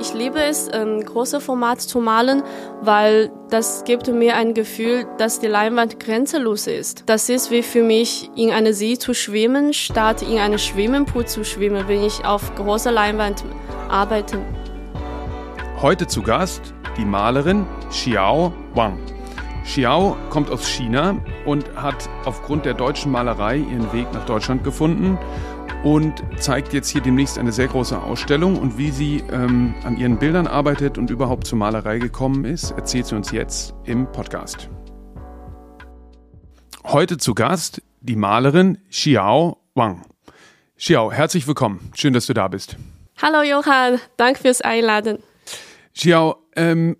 Ich liebe es, ähm, große Format zu malen, weil das gibt mir ein Gefühl, dass die Leinwand grenzenlos ist. Das ist wie für mich, in einer See zu schwimmen, statt in einem Schwimmingpool zu schwimmen, wenn ich auf großer Leinwand arbeite. Heute zu Gast die Malerin Xiao Wang. Xiao kommt aus China und hat aufgrund der deutschen Malerei ihren Weg nach Deutschland gefunden und zeigt jetzt hier demnächst eine sehr große Ausstellung. Und wie sie ähm, an ihren Bildern arbeitet und überhaupt zur Malerei gekommen ist, erzählt sie uns jetzt im Podcast. Heute zu Gast die Malerin Xiao Wang. Xiao, herzlich willkommen. Schön, dass du da bist. Hallo Johann, danke fürs Einladen. Xiao, ähm,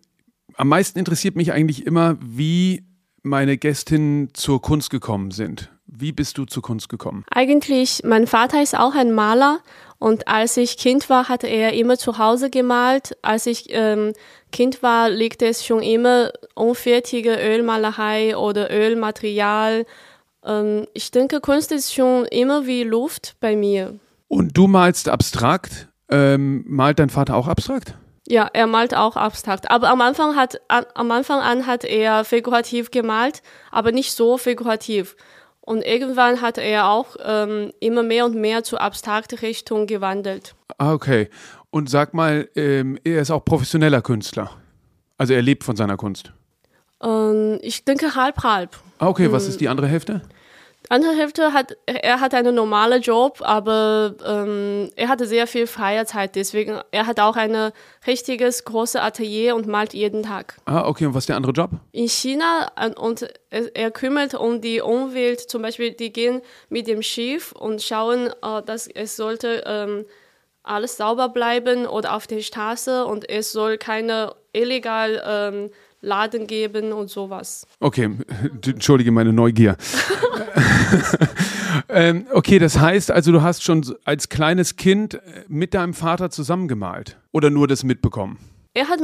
am meisten interessiert mich eigentlich immer, wie meine Gästinnen zur Kunst gekommen sind. Wie bist du zur Kunst gekommen? Eigentlich, mein Vater ist auch ein Maler und als ich Kind war, hat er immer zu Hause gemalt. Als ich ähm, Kind war, liegt es schon immer unfertige Ölmalerei oder Ölmaterial. Ähm, ich denke, Kunst ist schon immer wie Luft bei mir. Und du malst abstrakt? Ähm, malt dein Vater auch abstrakt? Ja, er malt auch abstrakt. Aber am Anfang, hat, am Anfang an hat er figurativ gemalt, aber nicht so figurativ. Und irgendwann hat er auch ähm, immer mehr und mehr zur abstrakten Richtung gewandelt. Ah, okay. Und sag mal, ähm, er ist auch professioneller Künstler. Also er lebt von seiner Kunst. Ähm, ich denke halb halb. Ah, okay. Was hm. ist die andere Hälfte? Andere Hälfte hat, er hat einen normalen Job, aber ähm, er hatte sehr viel freie Zeit. Deswegen, er hat auch ein richtiges großes Atelier und malt jeden Tag. Ah, okay. Und was ist der andere Job? In China und er, er kümmert um die Umwelt. Zum Beispiel, die gehen mit dem Schiff und schauen, äh, dass es sollte ähm, alles sauber bleiben oder auf der Straße und es soll keine illegal ähm, Laden geben und sowas. Okay, entschuldige meine Neugier. ähm, okay, das heißt also, du hast schon als kleines Kind äh, mit deinem Vater zusammengemalt oder nur das mitbekommen? Er hat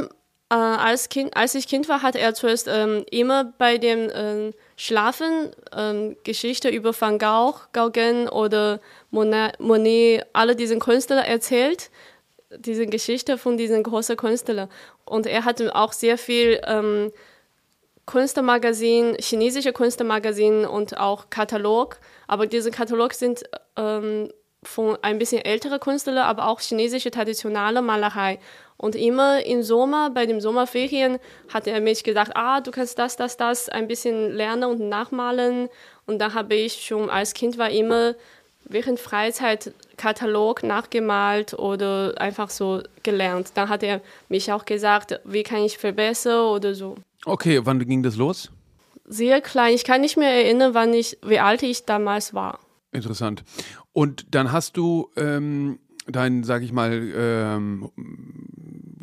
äh, als, kind, als ich Kind war, hat er zuerst ähm, immer bei dem ähm, Schlafen ähm, Geschichte über Van Gogh, Gauguin oder Monet, Monet, alle diesen Künstler erzählt diese Geschichte von diesen großen Künstlern. Und er hatte auch sehr viel ähm, Kunstmagazin, chinesische Kunstmagazin und auch Katalog. Aber diese Katalog sind ähm, von ein bisschen älteren Künstlern, aber auch chinesische traditionelle Malerei. Und immer im Sommer, bei den Sommerferien, hat er mich gesagt, ah, du kannst das, das, das ein bisschen lernen und nachmalen. Und da habe ich schon als Kind war immer während Freizeit Katalog nachgemalt oder einfach so gelernt. Dann hat er mich auch gesagt, wie kann ich verbessern oder so. Okay, wann ging das los? Sehr klein. Ich kann nicht mehr erinnern, wann ich, wie alt ich damals war. Interessant. Und dann hast du ähm, dein, sag ich mal, ähm,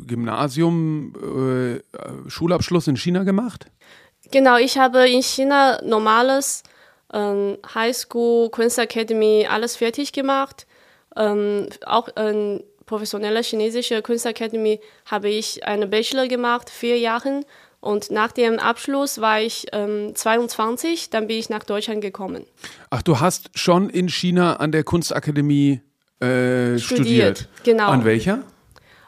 Gymnasium, äh, Schulabschluss in China gemacht? Genau, ich habe in China normales ähm, Highschool, Kunstakademie, alles fertig gemacht. Ähm, auch in professioneller chinesischer Kunstakademie habe ich eine Bachelor gemacht, vier Jahre. Und nach dem Abschluss war ich ähm, 22, dann bin ich nach Deutschland gekommen. Ach, du hast schon in China an der Kunstakademie äh, studiert. studiert. Genau. An welcher?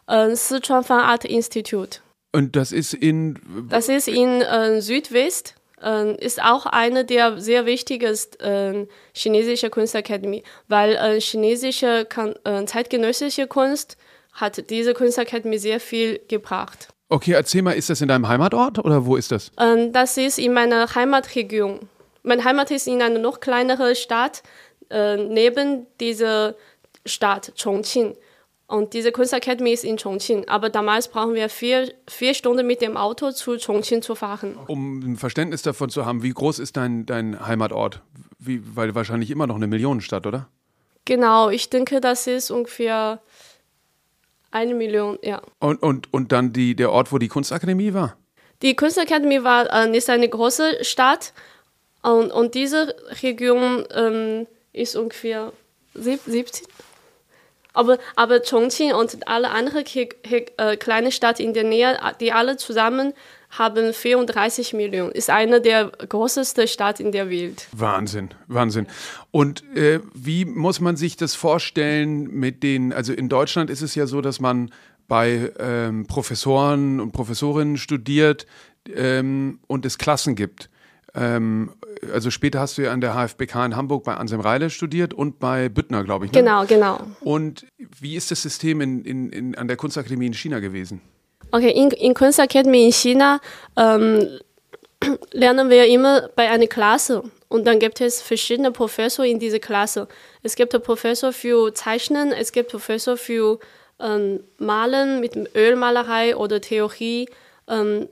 Äh, Sichuan Fine Art Institute. Und das ist in? Das ist in äh, Südwest äh, ist auch eine der sehr wichtigen äh, chinesische Kunstakademie, weil äh, chinesische kan äh, zeitgenössische Kunst hat diese Kunstakademie sehr viel gebracht. Okay, erzähl mal, ist das in deinem Heimatort oder wo ist das? Ähm, das ist in meiner Heimatregion. Meine Heimat ist in einer noch kleineren Stadt äh, neben dieser Stadt Chongqing. Und diese Kunstakademie ist in Chongqing. Aber damals brauchen wir vier, vier Stunden mit dem Auto zu Chongqing zu fahren. Um ein Verständnis davon zu haben, wie groß ist dein, dein Heimatort? Wie, weil wahrscheinlich immer noch eine Millionenstadt, oder? Genau, ich denke, das ist ungefähr eine Million, ja. Und, und, und dann die, der Ort, wo die Kunstakademie war? Die Kunstakademie war, äh, ist eine große Stadt und, und diese Region ähm, ist ungefähr 17, aber, aber Chongqing und alle anderen äh, kleine Städte in der Nähe, die alle zusammen haben 34 Millionen. Ist eine der größten Städte in der Welt. Wahnsinn, Wahnsinn. Und äh, wie muss man sich das vorstellen mit den, also in Deutschland ist es ja so, dass man bei ähm, Professoren und Professorinnen studiert ähm, und es Klassen gibt. Ähm, also später hast du ja an der HFBK in Hamburg bei Anselm Reile studiert und bei Büttner, glaube ich. Ne? Genau, genau. Und wie ist das System in, in, in, an der Kunstakademie in China gewesen? Okay, in, in Kunstakademie in China ähm, lernen wir immer bei einer Klasse. Und dann gibt es verschiedene Professoren in dieser Klasse. Es gibt einen Professor für Zeichnen, es gibt einen Professor für ähm, Malen mit Ölmalerei oder Theorie. Ähm,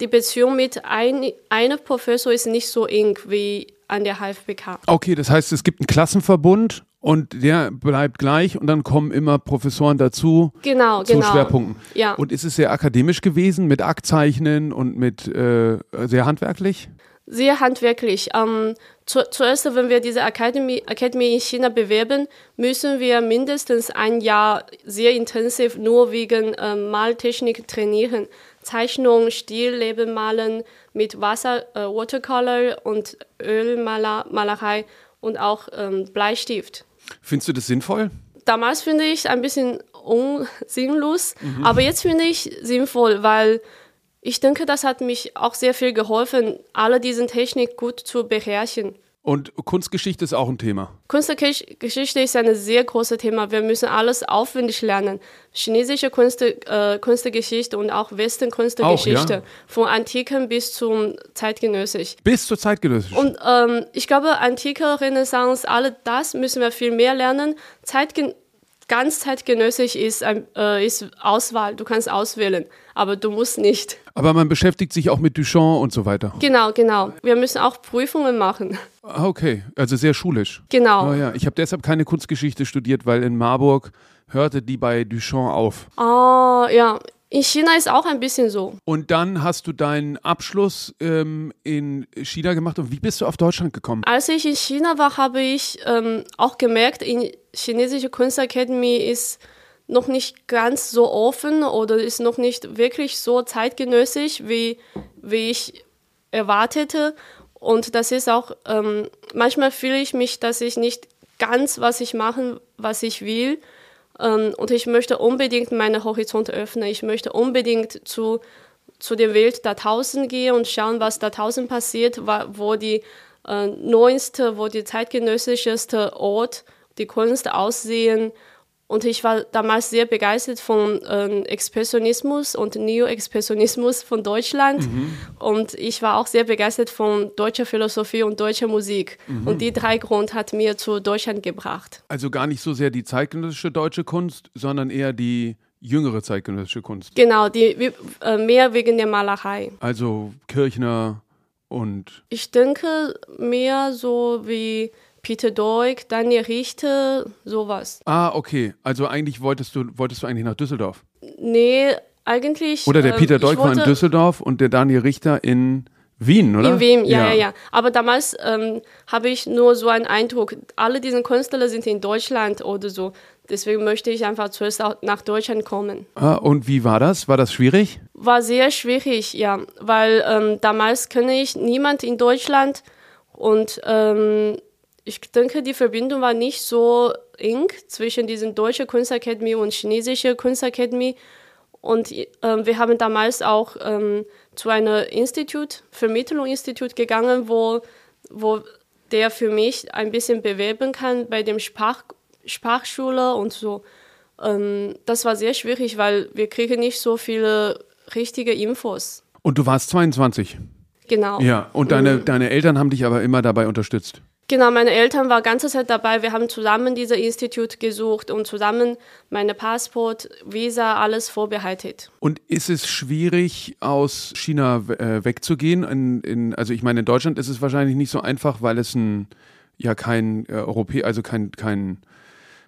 die Beziehung mit ein, einem Professor ist nicht so eng wie an der HFBK. Okay, das heißt, es gibt einen Klassenverbund und der bleibt gleich und dann kommen immer Professoren dazu genau, zu genau. Schwerpunkten. Ja. Und ist es sehr akademisch gewesen mit Aktzeichnen und mit äh, sehr handwerklich? Sehr handwerklich. Ähm, zu, zuerst, wenn wir diese Academy, Academy in China bewerben, müssen wir mindestens ein Jahr sehr intensiv nur wegen äh, Maltechnik trainieren. Zeichnung, Stil, malen mit Wasser, äh, Watercolor und Ölmalerei und auch ähm, Bleistift. Findest du das sinnvoll? Damals finde ich ein bisschen unsinnlos, mhm. aber jetzt finde ich sinnvoll, weil ich denke, das hat mich auch sehr viel geholfen, alle diese Technik gut zu beherrschen. Und Kunstgeschichte ist auch ein Thema. Kunstgeschichte ist ein sehr großes Thema. Wir müssen alles aufwendig lernen. Chinesische Kunst, äh, Kunstgeschichte und auch Western-Kunstgeschichte. Ja? Von Antiken bis zum Zeitgenössisch. Bis zur Zeitgenössisch. Und ähm, ich glaube, Antike, Renaissance, all das müssen wir viel mehr lernen. Zeitgen ganz zeitgenössisch ist, äh, ist Auswahl. Du kannst auswählen, aber du musst nicht. Aber man beschäftigt sich auch mit Duchamp und so weiter. Genau, genau. Wir müssen auch Prüfungen machen. Ah, okay, also sehr schulisch. Genau. Oh, ja. Ich habe deshalb keine Kunstgeschichte studiert, weil in Marburg hörte die bei Duchamp auf. Ah, ja. In China ist auch ein bisschen so. Und dann hast du deinen Abschluss ähm, in China gemacht. Und wie bist du auf Deutschland gekommen? Als ich in China war, habe ich ähm, auch gemerkt, in chinesische Kunstakademie ist noch nicht ganz so offen oder ist noch nicht wirklich so zeitgenössisch, wie, wie ich erwartete. Und das ist auch, ähm, manchmal fühle ich mich, dass ich nicht ganz, was ich machen, was ich will. Ähm, und ich möchte unbedingt meine Horizonte öffnen. Ich möchte unbedingt zu, zu der Welt da draußen gehen und schauen, was da draußen passiert, wo die äh, neueste, wo die zeitgenössischste Ort, die Kunst aussehen und ich war damals sehr begeistert von ähm, Expressionismus und Neo-Expressionismus von Deutschland. Mhm. Und ich war auch sehr begeistert von deutscher Philosophie und deutscher Musik. Mhm. Und die drei Gründe hat mir zu Deutschland gebracht. Also gar nicht so sehr die zeitgenössische deutsche Kunst, sondern eher die jüngere zeitgenössische Kunst. Genau, die, äh, mehr wegen der Malerei. Also Kirchner und. Ich denke mehr so wie Peter Doig, Daniel Richter, sowas. Ah, okay. Also eigentlich wolltest du, wolltest du eigentlich nach Düsseldorf? Nee, eigentlich. Oder der ähm, Peter Doig war in Düsseldorf und der Daniel Richter in Wien, oder? In Wien, ja, ja, ja. Aber damals ähm, habe ich nur so einen Eindruck, alle diese Künstler sind in Deutschland oder so. Deswegen möchte ich einfach zuerst nach Deutschland kommen. Ah, und wie war das? War das schwierig? War sehr schwierig, ja. Weil ähm, damals kenne ich niemand in Deutschland und ähm, ich denke, die Verbindung war nicht so eng zwischen diesen deutschen Kunstakademie und chinesischen Kunstakademie. Und äh, wir haben damals auch ähm, zu einem Institut, Vermittlungsinstitut gegangen, wo, wo der für mich ein bisschen bewerben kann bei dem Sprach, Sprachschule und so. Ähm, das war sehr schwierig, weil wir kriegen nicht so viele richtige Infos. Und du warst 22? Genau. Ja, und deine, mhm. deine Eltern haben dich aber immer dabei unterstützt? Genau, meine Eltern waren ganze Zeit dabei. Wir haben zusammen dieses Institut gesucht und zusammen meine Passport, Visa, alles vorbereitet. Und ist es schwierig, aus China äh, wegzugehen? In, in, also ich meine, in Deutschland ist es wahrscheinlich nicht so einfach, weil es ein ja kein äh, also kein, kein,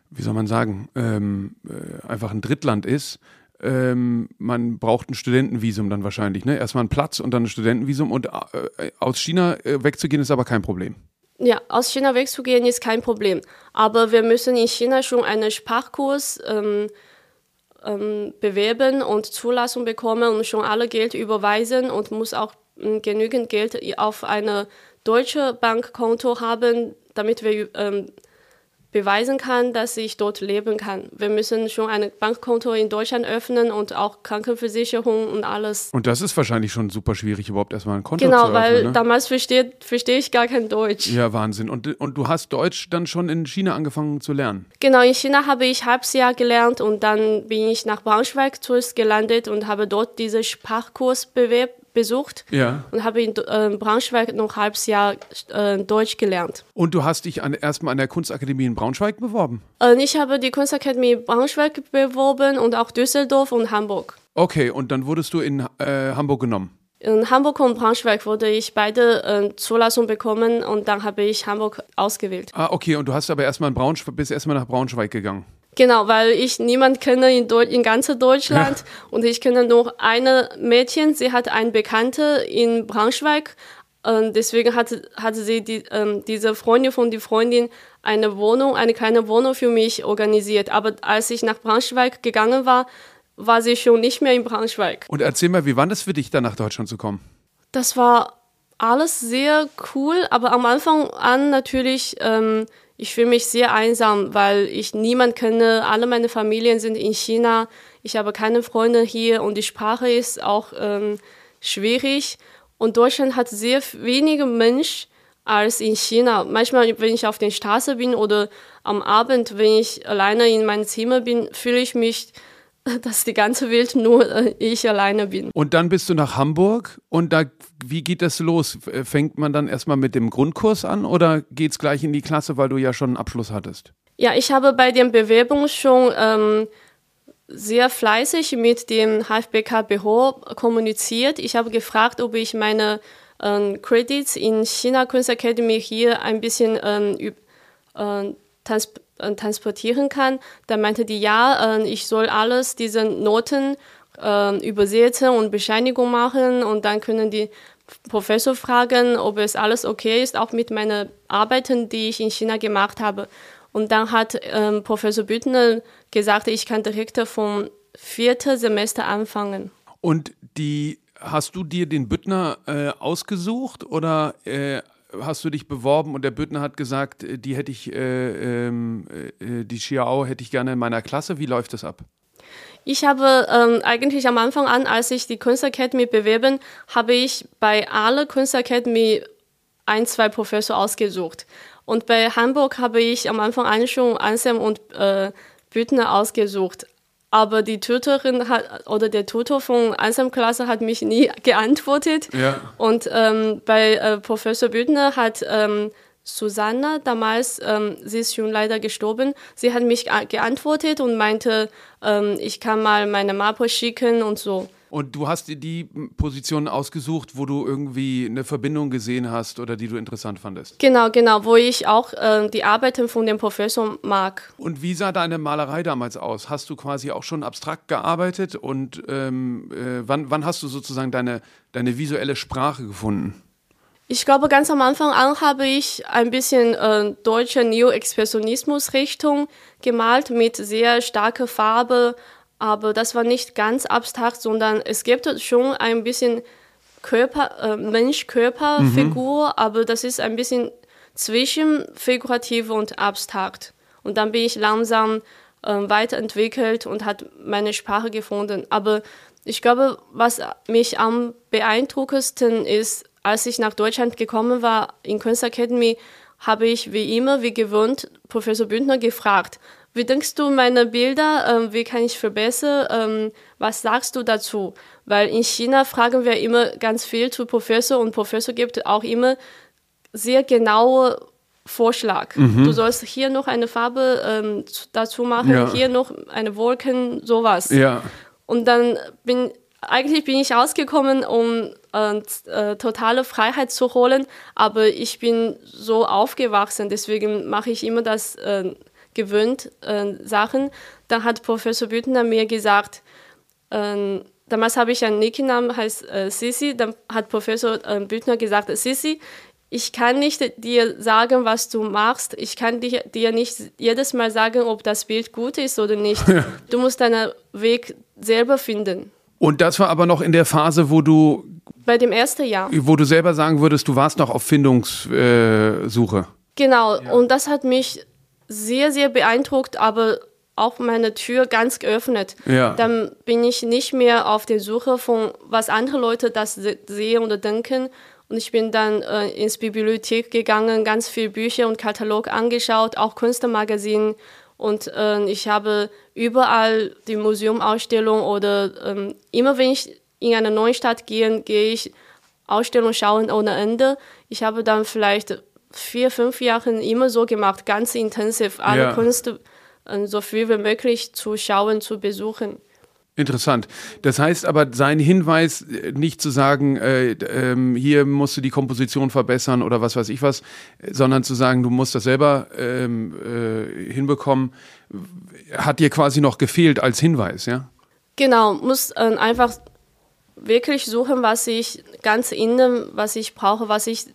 wie soll man sagen, ähm, äh, einfach ein Drittland ist. Ähm, man braucht ein Studentenvisum dann wahrscheinlich. Ne? Erstmal einen Platz und dann ein Studentenvisum. Und äh, aus China äh, wegzugehen ist aber kein Problem. Ja, aus China wegzugehen ist kein Problem. Aber wir müssen in China schon einen Sprachkurs ähm, ähm, bewerben und Zulassung bekommen und schon alle Geld überweisen und muss auch ähm, genügend Geld auf eine deutsche Bankkonto haben, damit wir ähm, beweisen kann, dass ich dort leben kann. Wir müssen schon ein Bankkonto in Deutschland öffnen und auch Krankenversicherung und alles. Und das ist wahrscheinlich schon super schwierig, überhaupt erstmal ein Konto genau, zu öffnen. Genau, weil ne? damals verstehe versteh ich gar kein Deutsch. Ja, Wahnsinn. Und, und du hast Deutsch dann schon in China angefangen zu lernen? Genau, in China habe ich halbes Jahr gelernt und dann bin ich nach Braunschweig zuerst gelandet und habe dort diesen Sprachkurs bewerbt besucht ja. und habe in äh, Braunschweig noch ein halbes Jahr äh, Deutsch gelernt. Und du hast dich erstmal an der Kunstakademie in Braunschweig beworben? Äh, ich habe die Kunstakademie Braunschweig beworben und auch Düsseldorf und Hamburg. Okay, und dann wurdest du in Hamburg genommen? In Hamburg und Braunschweig wurde ich beide äh, Zulassung bekommen und dann habe ich Hamburg ausgewählt. Ah, okay, und du hast aber erstmal in Braunschweig, bist erstmal nach Braunschweig gegangen. Genau, weil ich niemand kenne in, Deu in ganz Deutschland ja. und ich kenne nur eine Mädchen, sie hat eine Bekannte in Braunschweig und deswegen hatte, hatte sie die, ähm, diese Freundin von die Freundin eine Wohnung, eine kleine Wohnung für mich organisiert. Aber als ich nach Braunschweig gegangen war, war sie schon nicht mehr in Braunschweig. Und erzähl mal, wie war das für dich, dann nach Deutschland zu kommen? Das war alles sehr cool, aber am Anfang an natürlich ähm, ich fühle mich sehr einsam, weil ich niemand kenne. Alle meine Familien sind in China. Ich habe keine Freunde hier und die Sprache ist auch ähm, schwierig. Und Deutschland hat sehr wenige Menschen als in China. Manchmal, wenn ich auf der Straße bin oder am Abend, wenn ich alleine in meinem Zimmer bin, fühle ich mich dass die ganze Welt nur äh, ich alleine bin. Und dann bist du nach Hamburg und da, wie geht das los? Fängt man dann erstmal mit dem Grundkurs an oder geht es gleich in die Klasse, weil du ja schon einen Abschluss hattest? Ja, ich habe bei den Bewerbungen schon ähm, sehr fleißig mit dem HFBK Büro kommuniziert. Ich habe gefragt, ob ich meine ähm, Credits in China Kunst Academy hier ein bisschen ähm, äh, trans äh, transportieren kann. Da meinte die, ja, äh, ich soll alles, diese Noten äh, übersetzen und Bescheinigung machen und dann können die Professor fragen, ob es alles okay ist, auch mit meinen Arbeiten, die ich in China gemacht habe. Und dann hat ähm, Professor Büttner gesagt, ich kann direkt vom vierten Semester anfangen. Und die hast du dir den Büttner äh, ausgesucht oder äh, hast du dich beworben und der Büttner hat gesagt, äh, die hätte ich, äh, ähm, äh, die Xiao hätte ich gerne in meiner Klasse. Wie läuft das ab? Ich habe ähm, eigentlich am Anfang an, als ich die Kunstakademie bewerben, habe ich bei aller Kunstakademie ein, zwei Professor ausgesucht. Und bei Hamburg habe ich am Anfang an schon Anselm und äh, Büttner ausgesucht aber die Tutorin hat, oder der Tutor von Anselm-Klasse hat mich nie geantwortet. Ja. Und ähm, bei äh, Professor Büttner hat ähm, Susanna damals, ähm, sie ist schon leider gestorben, sie hat mich geantwortet und meinte, ähm, ich kann mal meine Mappe schicken und so. Und du hast dir die Position ausgesucht, wo du irgendwie eine Verbindung gesehen hast oder die du interessant fandest. Genau, genau, wo ich auch äh, die Arbeiten von dem Professor mag. Und wie sah deine Malerei damals aus? Hast du quasi auch schon abstrakt gearbeitet und ähm, äh, wann, wann hast du sozusagen deine, deine visuelle Sprache gefunden? Ich glaube, ganz am Anfang an habe ich ein bisschen äh, deutsche Neo-Expressionismus-Richtung gemalt mit sehr starker Farbe, aber das war nicht ganz abstrakt, sondern es gibt schon ein bisschen Körper, äh, Mensch-Körper-Figur, mhm. aber das ist ein bisschen zwischen figurativ und abstrakt. Und dann bin ich langsam äh, weiterentwickelt und hat meine Sprache gefunden. Aber ich glaube, was mich am beeindruckendsten ist, als ich nach Deutschland gekommen war in Kunstakademie, habe ich wie immer, wie gewohnt, Professor Bündner gefragt, wie denkst du meine Bilder? Ähm, wie kann ich verbessern? Ähm, was sagst du dazu? Weil in China fragen wir immer ganz viel zu Professor und Professor gibt auch immer sehr genaue Vorschlag. Mhm. Du sollst hier noch eine Farbe ähm, dazu machen, ja. hier noch eine Wolken, sowas. Ja. Und dann bin eigentlich bin ich rausgekommen, um äh, äh, totale Freiheit zu holen, aber ich bin so aufgewachsen, deswegen mache ich immer das äh, gewöhnt äh, Sachen. Dann hat Professor Büttner mir gesagt, äh, damals habe ich einen Nickenamen, heißt äh, Sisi, dann hat Professor äh, Büttner gesagt, Sisi, ich kann nicht dir sagen, was du machst. Ich kann dir, dir nicht jedes Mal sagen, ob das Bild gut ist oder nicht. Du musst deinen Weg selber finden. Und das war aber noch in der Phase, wo du. Bei dem ersten Jahr. Wo du selber sagen würdest, du warst noch auf Findungssuche. Genau, ja. und das hat mich sehr, sehr beeindruckt, aber auch meine Tür ganz geöffnet. Ja. Dann bin ich nicht mehr auf der Suche von, was andere Leute das sehen oder denken. Und ich bin dann äh, ins Bibliothek gegangen, ganz viele Bücher und Katalog angeschaut, auch Künstlermagazin. Und äh, ich habe überall die Museumausstellung oder ähm, immer wenn ich in eine neue Stadt gehe, gehe ich Ausstellung schauen ohne Ende. Ich habe dann vielleicht vier, fünf Jahre immer so gemacht, ganz intensiv, alle Ja. Künste äh, so viel wie möglich zu schauen, zu besuchen. Interessant. Das heißt aber, sein Hinweis, äh, nicht zu sagen, äh, ähm, hier musst du die Komposition verbessern oder was weiß ich was, sondern zu sagen, du musst das selber ähm, äh, hinbekommen, hat dir quasi noch gefehlt als Hinweis, ja? Genau, muss äh, einfach wirklich suchen, was ich ganz innen, was ich brauche, was ich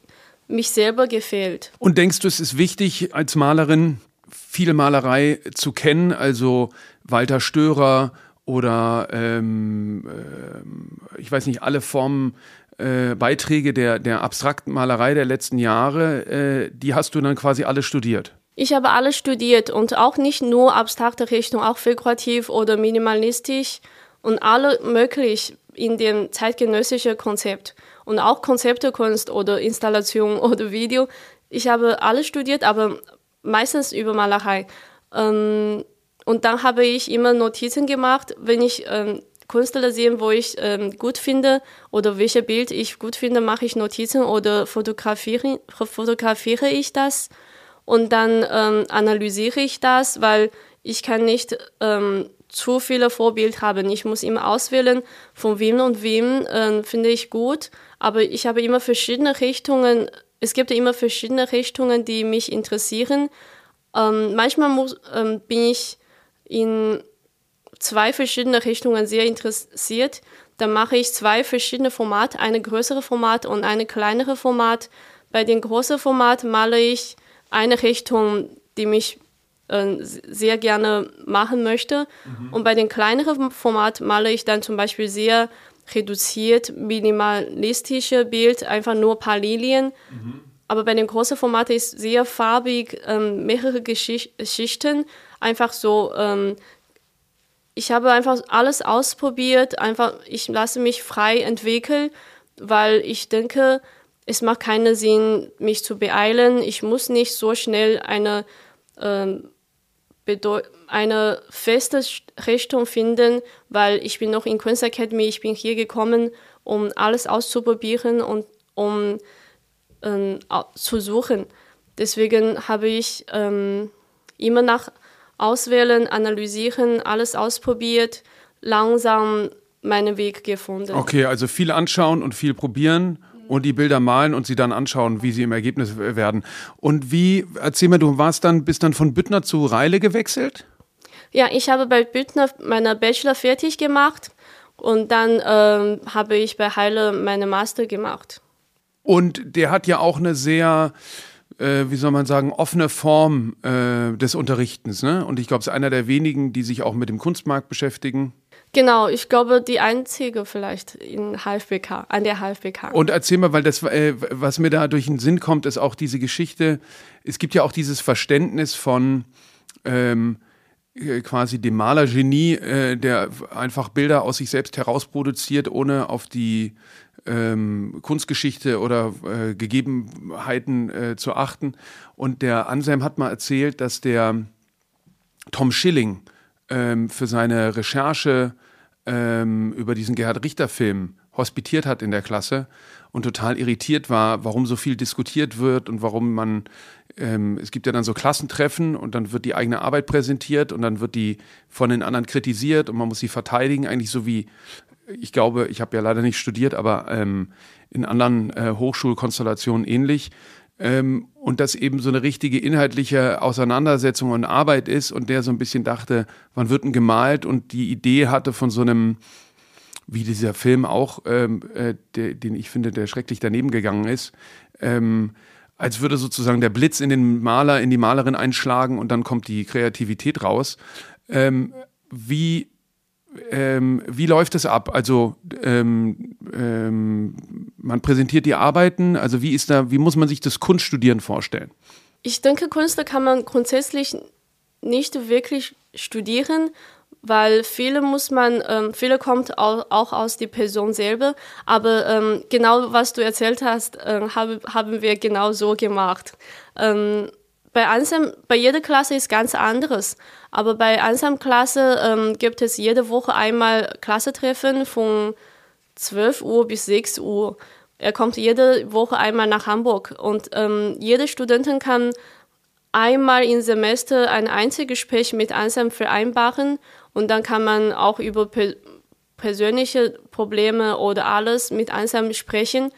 mich selber gefällt. Und denkst du, es ist wichtig, als Malerin viel Malerei zu kennen, also Walter Störer oder ähm, ähm, ich weiß nicht, alle Formen, äh, Beiträge der, der abstrakten Malerei der letzten Jahre, äh, die hast du dann quasi alle studiert? Ich habe alles studiert und auch nicht nur abstrakte Richtung, auch figurativ oder minimalistisch und alle möglich in dem zeitgenössischen Konzept und auch Konzeptekunst oder Installation oder Video. Ich habe alles studiert, aber meistens über Malerei. Ähm, und dann habe ich immer Notizen gemacht, wenn ich ähm, Künstler sehe, wo ich ähm, gut finde oder welche Bild ich gut finde, mache ich Notizen oder fotografiere, fotografiere ich das und dann ähm, analysiere ich das, weil ich kann nicht ähm, zu viele Vorbild haben. Ich muss immer auswählen, von wem und wem ähm, finde ich gut. Aber ich habe immer verschiedene Richtungen. Es gibt immer verschiedene Richtungen, die mich interessieren. Ähm, manchmal muss, ähm, bin ich in zwei verschiedene Richtungen sehr interessiert. Dann mache ich zwei verschiedene Formate, eine größere Format und eine kleinere Format. Bei dem großen Format male ich eine Richtung, die mich äh, sehr gerne machen möchte. Und bei dem kleineren Format male ich dann zum Beispiel sehr reduziert, minimalistische Bild, einfach nur ein paar Linien. Aber bei dem großen Format ist sehr farbig, ähm, mehrere Geschicht Geschichten, einfach so. Ähm, ich habe einfach alles ausprobiert, einfach ich lasse mich frei entwickeln, weil ich denke, es macht keinen Sinn, mich zu beeilen. Ich muss nicht so schnell eine ähm, eine feste Richtung finden, weil ich bin noch in Kunstakademie, ich bin hier gekommen, um alles auszuprobieren und um ähm, zu suchen. Deswegen habe ich ähm, immer nach Auswählen, Analysieren, alles ausprobiert, langsam meinen Weg gefunden. Okay, also viel anschauen und viel probieren und die Bilder malen und sie dann anschauen, wie sie im Ergebnis werden. Und wie, erzähl mir, du warst dann, bist dann von Büttner zu Reile gewechselt? Ja, ich habe bei Büttner meine Bachelor fertig gemacht und dann ähm, habe ich bei Heile meine Master gemacht. Und der hat ja auch eine sehr, äh, wie soll man sagen, offene Form äh, des Unterrichtens. Ne? Und ich glaube, es ist einer der wenigen, die sich auch mit dem Kunstmarkt beschäftigen. Genau, ich glaube, die einzige vielleicht in HFBK, an der HFBK. Und erzähl mal, weil das, äh, was mir da durch den Sinn kommt, ist auch diese Geschichte. Es gibt ja auch dieses Verständnis von ähm, äh, quasi dem Malergenie, äh, der einfach Bilder aus sich selbst herausproduziert, ohne auf die ähm, Kunstgeschichte oder äh, Gegebenheiten äh, zu achten. Und der Anselm hat mal erzählt, dass der Tom Schilling ähm, für seine Recherche ähm, über diesen Gerhard Richter-Film hospitiert hat in der Klasse und total irritiert war, warum so viel diskutiert wird und warum man, ähm, es gibt ja dann so Klassentreffen und dann wird die eigene Arbeit präsentiert und dann wird die von den anderen kritisiert und man muss sie verteidigen, eigentlich so wie, ich glaube, ich habe ja leider nicht studiert, aber ähm, in anderen äh, Hochschulkonstellationen ähnlich. Ähm, und das eben so eine richtige inhaltliche Auseinandersetzung und Arbeit ist und der so ein bisschen dachte, wann wird denn gemalt und die Idee hatte von so einem, wie dieser Film auch, ähm, äh, der, den ich finde, der schrecklich daneben gegangen ist, ähm, als würde sozusagen der Blitz in den Maler, in die Malerin einschlagen und dann kommt die Kreativität raus. Ähm, wie, ähm, wie läuft es ab? Also ähm, ähm, man präsentiert die Arbeiten, also wie ist da, wie muss man sich das Kunststudieren vorstellen? Ich denke, Kunst kann man grundsätzlich nicht wirklich studieren, weil viele muss man, ähm, viele kommt auch, auch aus der Person selber, aber ähm, genau was du erzählt hast, äh, hab, haben wir genau so gemacht. Ähm, bei Ansam, bei jeder Klasse ist ganz anderes, aber bei Ansam-Klasse ähm, gibt es jede Woche einmal Klassetreffen von 12 Uhr bis 6 Uhr. Er kommt jede Woche einmal nach Hamburg und ähm, jede Studentin kann einmal im Semester ein Einzelgespräch mit Ansam vereinbaren und dann kann man auch über per persönliche Probleme oder alles mit Ansam sprechen.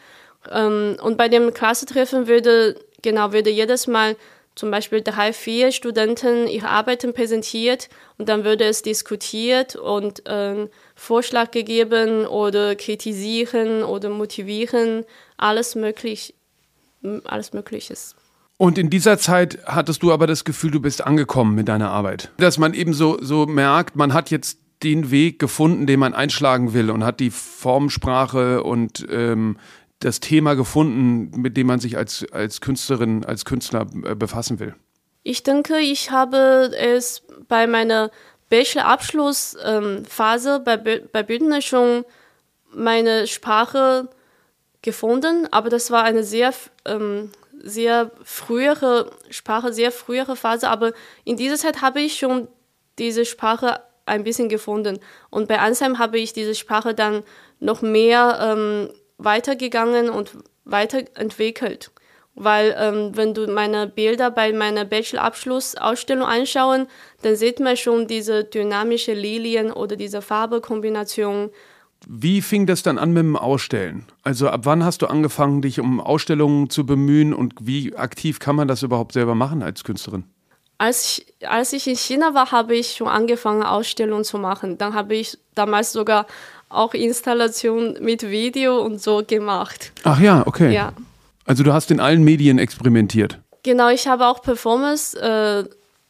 Ähm, und bei dem Klassentreffen würde, genau, würde jedes Mal zum Beispiel drei, vier Studenten ihre Arbeiten präsentiert und dann würde es diskutiert und äh, Vorschlag gegeben oder kritisieren oder motivieren, alles möglich, alles Mögliches. Und in dieser Zeit hattest du aber das Gefühl, du bist angekommen mit deiner Arbeit. Dass man eben so, so merkt, man hat jetzt den Weg gefunden, den man einschlagen will und hat die Formsprache und ähm, das Thema gefunden, mit dem man sich als, als Künstlerin, als Künstler äh, befassen will. Ich denke, ich habe es bei meiner Bachelor-Abschlussphase ähm, bei, bei Bündner schon meine Sprache gefunden, aber das war eine sehr ähm, sehr frühere Sprache, sehr frühere Phase, aber in dieser Zeit habe ich schon diese Sprache ein bisschen gefunden. Und bei Ansheim habe ich diese Sprache dann noch mehr ähm, weitergegangen und weiterentwickelt. Weil ähm, wenn du meine Bilder bei meiner Bachelor-Abschluss-Ausstellung anschauen, dann sieht man schon diese dynamische Lilien oder diese Farbekombination wie fing das dann an mit dem Ausstellen? Also ab wann hast du angefangen, dich um Ausstellungen zu bemühen und wie aktiv kann man das überhaupt selber machen als Künstlerin? Als ich, als ich in China war, habe ich schon angefangen, Ausstellungen zu machen. Dann habe ich damals sogar auch Installationen mit Video und so gemacht. Ach ja, okay. Ja. Also du hast in allen Medien experimentiert. Genau, ich habe auch Performance äh,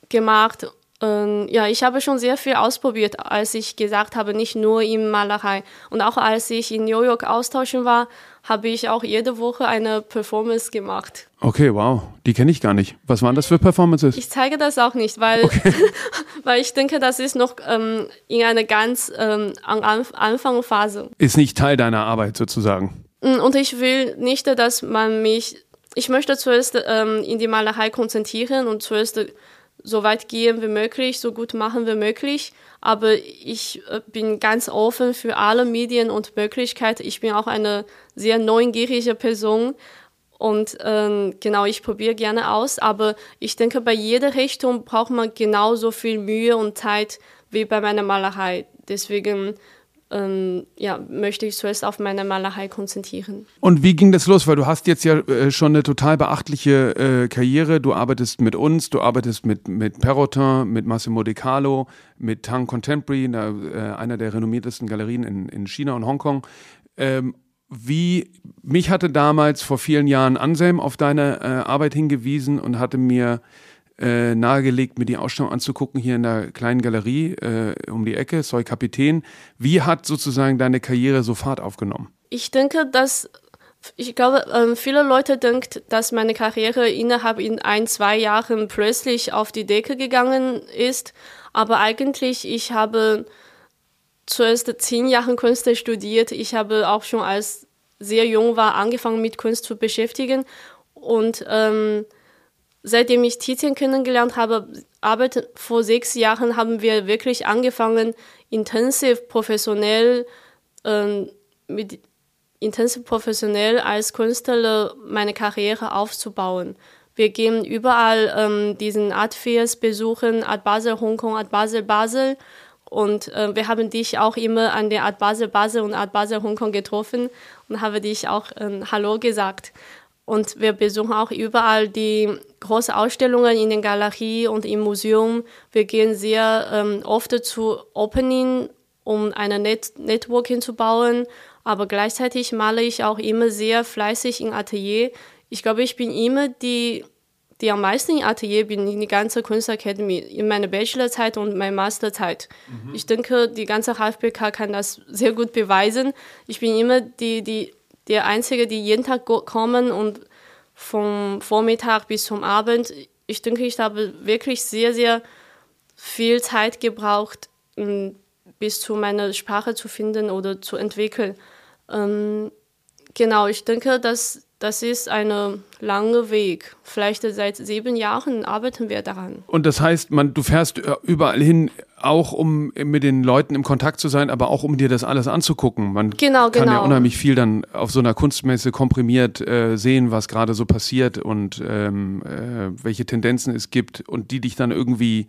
gemacht ähm, ja, ich habe schon sehr viel ausprobiert, als ich gesagt habe, nicht nur in Malerei. Und auch als ich in New York austauschen war, habe ich auch jede Woche eine Performance gemacht. Okay, wow, die kenne ich gar nicht. Was waren das für Performances? Ich zeige das auch nicht, weil, okay. weil ich denke, das ist noch ähm, in einer ganz ähm, Anfangsphase. Ist nicht Teil deiner Arbeit sozusagen. Mm, und ich will nicht, dass man mich, ich möchte zuerst ähm, in die Malerei konzentrieren und zuerst so weit gehen wie möglich, so gut machen wie möglich. Aber ich äh, bin ganz offen für alle Medien und Möglichkeiten. Ich bin auch eine sehr neugierige Person. Und ähm, genau, ich probiere gerne aus. Aber ich denke, bei jeder Richtung braucht man genauso viel Mühe und Zeit wie bei meiner Malerei. Deswegen ähm, ja, möchte ich zuerst auf meine Malerei konzentrieren. Und wie ging das los? Weil du hast jetzt ja äh, schon eine total beachtliche äh, Karriere. Du arbeitest mit uns, du arbeitest mit, mit Perrotin, mit Massimo De Carlo, mit Tang Contemporary, einer, äh, einer der renommiertesten Galerien in, in China und Hongkong. Ähm, wie mich hatte damals vor vielen Jahren Anselm auf deine äh, Arbeit hingewiesen und hatte mir äh, nahegelegt, mir die Ausstellung anzugucken hier in der kleinen Galerie äh, um die Ecke, Soy Kapitän. Wie hat sozusagen deine Karriere so Fahrt aufgenommen? Ich denke, dass ich glaube, ähm, viele Leute denken, dass meine Karriere innerhalb in ein, zwei Jahren plötzlich auf die Decke gegangen ist. Aber eigentlich, ich habe zuerst zehn Jahre Kunst studiert. Ich habe auch schon als sehr jung war angefangen mit Kunst zu beschäftigen und ähm, seitdem ich Titian kennengelernt habe, arbeite, vor sechs Jahren haben wir wirklich angefangen, intensiv professionell, ähm, mit, intensiv professionell als Künstler meine Karriere aufzubauen. Wir gehen überall ähm, diesen Art Fairs besuchen, Art Basel Hongkong, Art Basel Basel. Und äh, wir haben dich auch immer an der Art Basel Basel und Art Basel Hongkong getroffen und habe dich auch äh, Hallo gesagt. Und wir besuchen auch überall die großen Ausstellungen in den Galerien und im Museum. Wir gehen sehr ähm, oft zu Opening, um eine Net Networking zu bauen. Aber gleichzeitig male ich auch immer sehr fleißig im Atelier. Ich glaube, ich bin immer die, die am meisten im Atelier bin in die ganze Kunstakademie, in meiner Bachelorzeit und meiner Masterzeit. Mhm. Ich denke, die ganze HFBK kann das sehr gut beweisen. Ich bin immer die, die der Einzige, die jeden Tag kommen und vom Vormittag bis zum Abend. Ich denke, ich habe wirklich sehr, sehr viel Zeit gebraucht, bis zu meiner Sprache zu finden oder zu entwickeln. Ähm, genau, ich denke, dass das ist ein langer Weg. Vielleicht seit sieben Jahren arbeiten wir daran. Und das heißt, man, du fährst überall hin, auch um mit den Leuten im Kontakt zu sein, aber auch um dir das alles anzugucken. Man genau, kann genau. ja unheimlich viel dann auf so einer Kunstmesse komprimiert äh, sehen, was gerade so passiert und ähm, äh, welche Tendenzen es gibt und die dich dann irgendwie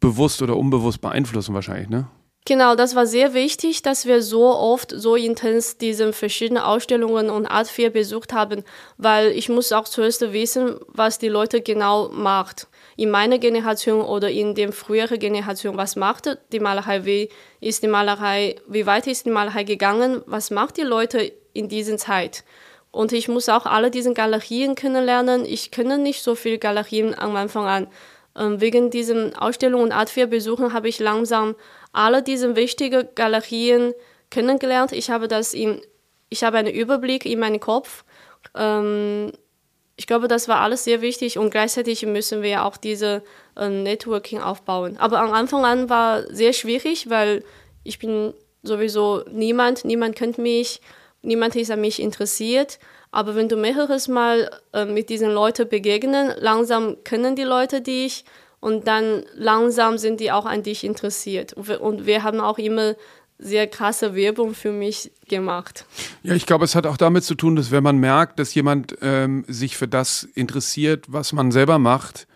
bewusst oder unbewusst beeinflussen wahrscheinlich, ne? Genau, das war sehr wichtig, dass wir so oft, so intens diese verschiedenen Ausstellungen und Art Fair besucht haben, weil ich muss auch zuerst wissen, was die Leute genau macht. In meiner Generation oder in der früheren Generation, was macht die Malerei, wie ist die Malerei, wie weit ist die Malerei gegangen, was macht die Leute in dieser Zeit. Und ich muss auch alle diese Galerien kennenlernen. Ich kenne nicht so viele Galerien am Anfang an. Ähm, wegen diesen Ausstellungen und Art Fair Besuchen habe ich langsam alle diese wichtigen Galerien kennengelernt. Ich habe das in, ich habe einen Überblick in meinem Kopf. Ähm, ich glaube, das war alles sehr wichtig und gleichzeitig müssen wir auch diese äh, Networking aufbauen. Aber am Anfang an war sehr schwierig, weil ich bin sowieso niemand, niemand kennt mich, niemand ist an mich interessiert. Aber wenn du mehreres Mal äh, mit diesen Leuten begegnen, langsam kennen die Leute dich und dann langsam sind die auch an dich interessiert. Und wir haben auch immer sehr krasse Werbung für mich gemacht. Ja, ich glaube, es hat auch damit zu tun, dass wenn man merkt, dass jemand ähm, sich für das interessiert, was man selber macht,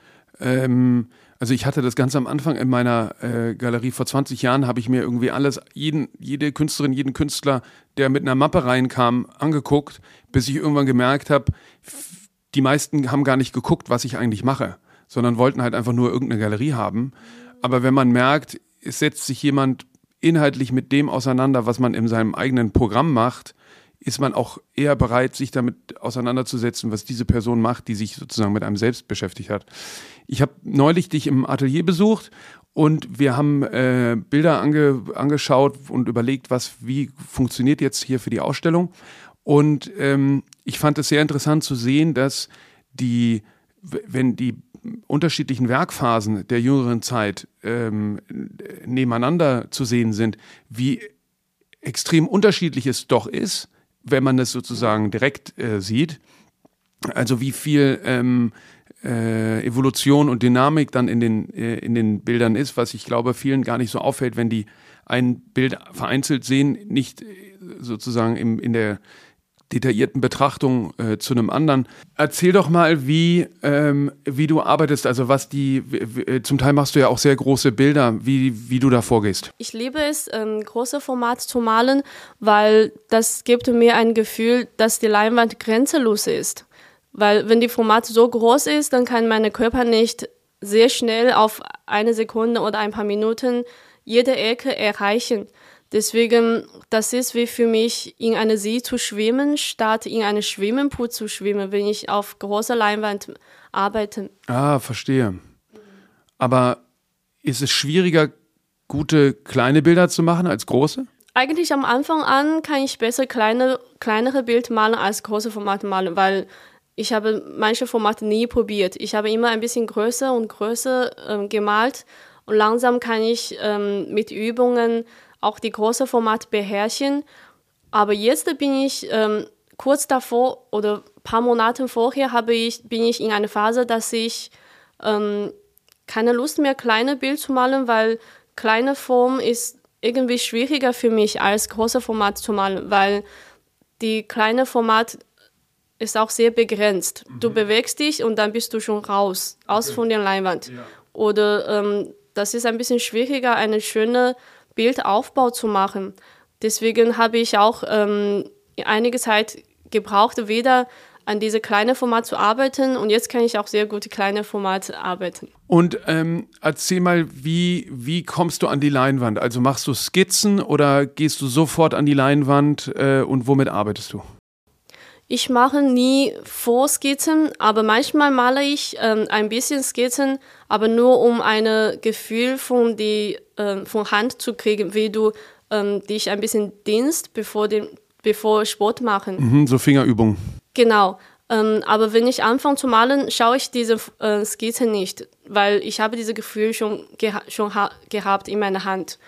ähm, also ich hatte das ganz am Anfang in meiner äh, Galerie vor 20 Jahren, habe ich mir irgendwie alles, jeden, jede Künstlerin, jeden Künstler, der mit einer Mappe reinkam, angeguckt, bis ich irgendwann gemerkt habe, die meisten haben gar nicht geguckt, was ich eigentlich mache sondern wollten halt einfach nur irgendeine Galerie haben. Aber wenn man merkt, es setzt sich jemand inhaltlich mit dem auseinander, was man in seinem eigenen Programm macht, ist man auch eher bereit, sich damit auseinanderzusetzen, was diese Person macht, die sich sozusagen mit einem selbst beschäftigt hat. Ich habe neulich dich im Atelier besucht und wir haben äh, Bilder ange, angeschaut und überlegt, was wie funktioniert jetzt hier für die Ausstellung. Und ähm, ich fand es sehr interessant zu sehen, dass die, wenn die unterschiedlichen Werkphasen der jüngeren Zeit ähm, nebeneinander zu sehen sind, wie extrem unterschiedlich es doch ist, wenn man es sozusagen direkt äh, sieht. Also wie viel ähm, äh, Evolution und Dynamik dann in den, äh, in den Bildern ist, was ich glaube vielen gar nicht so auffällt, wenn die ein Bild vereinzelt sehen, nicht äh, sozusagen im, in der detaillierten Betrachtung äh, zu einem anderen. Erzähl doch mal, wie, ähm, wie du arbeitest, also was die, äh, zum Teil machst du ja auch sehr große Bilder, wie, wie du da vorgehst. Ich liebe es, ähm, große Format zu malen, weil das gibt mir ein Gefühl, dass die Leinwand grenzenlos ist. Weil wenn die Format so groß ist, dann kann mein Körper nicht sehr schnell auf eine Sekunde oder ein paar Minuten jede Ecke erreichen. Deswegen, das ist wie für mich, in eine See zu schwimmen, statt in eine Schwimmpool zu schwimmen, wenn ich auf großer Leinwand arbeite. Ah, verstehe. Aber ist es schwieriger, gute kleine Bilder zu machen als große? Eigentlich am Anfang an kann ich besser kleine, kleinere Bild malen als große Formate malen, weil ich habe manche Formate nie probiert. Ich habe immer ein bisschen größer und größer ähm, gemalt und langsam kann ich ähm, mit Übungen auch die große Format beherrschen. Aber jetzt bin ich ähm, kurz davor oder ein paar Monate vorher habe ich, bin ich in einer Phase, dass ich ähm, keine Lust mehr, kleine Bild zu malen, weil kleine Form ist irgendwie schwieriger für mich als große Format zu malen, weil die kleine Format ist auch sehr begrenzt. Mhm. Du bewegst dich und dann bist du schon raus, aus okay. von der Leinwand. Ja. Oder ähm, das ist ein bisschen schwieriger, eine schöne Bildaufbau zu machen. Deswegen habe ich auch ähm, einige Zeit gebraucht, weder an diese kleine Format zu arbeiten und jetzt kann ich auch sehr gut kleine Format arbeiten. Und ähm, erzähl mal, wie, wie kommst du an die Leinwand? Also machst du Skizzen oder gehst du sofort an die Leinwand äh, und womit arbeitest du? Ich mache nie Vorskizzen, aber manchmal male ich ähm, ein bisschen Skizzen, aber nur um ein Gefühl von, die, ähm, von Hand zu kriegen, wie du ähm, dich ein bisschen dienst, bevor, den, bevor Sport machen. Mhm, so Fingerübungen. Genau. Ähm, aber wenn ich anfange zu malen, schaue ich diese äh, Skizze nicht, weil ich habe dieses Gefühl schon, geha schon gehabt in meiner Hand.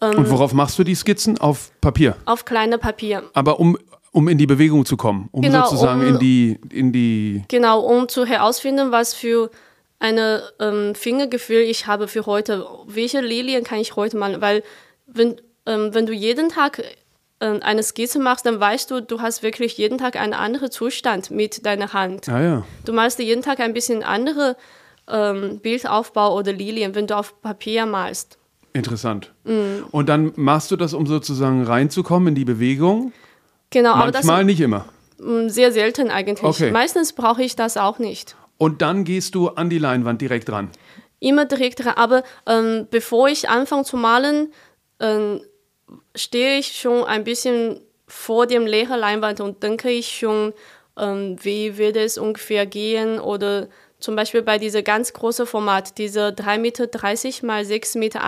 Ähm, Und worauf machst du die Skizzen? Auf Papier? Auf kleine Papier. Aber um, um in die Bewegung zu kommen, um genau, sozusagen um, in, die, in die... Genau, um zu herausfinden, was für ein ähm, Fingergefühl ich habe für heute. Welche Lilien kann ich heute malen? Weil wenn, ähm, wenn du jeden Tag äh, eine Skizze machst, dann weißt du, du hast wirklich jeden Tag einen anderen Zustand mit deiner Hand. Ah, ja. Du malst jeden Tag ein bisschen andere ähm, Bildaufbau oder Lilien, wenn du auf Papier malst. Interessant. Mhm. Und dann machst du das, um sozusagen reinzukommen in die Bewegung? Genau, Manchmal, aber das Manchmal nicht immer. Mm, sehr selten eigentlich. Okay. Meistens brauche ich das auch nicht. Und dann gehst du an die Leinwand direkt ran? Immer direkt ran. Aber ähm, bevor ich anfange zu malen, ähm, stehe ich schon ein bisschen vor dem leeren Leinwand und denke ich schon, ähm, wie wird es ungefähr gehen oder zum Beispiel bei diesem ganz großen Format, diese 3,30 Meter mal 6,80 Meter.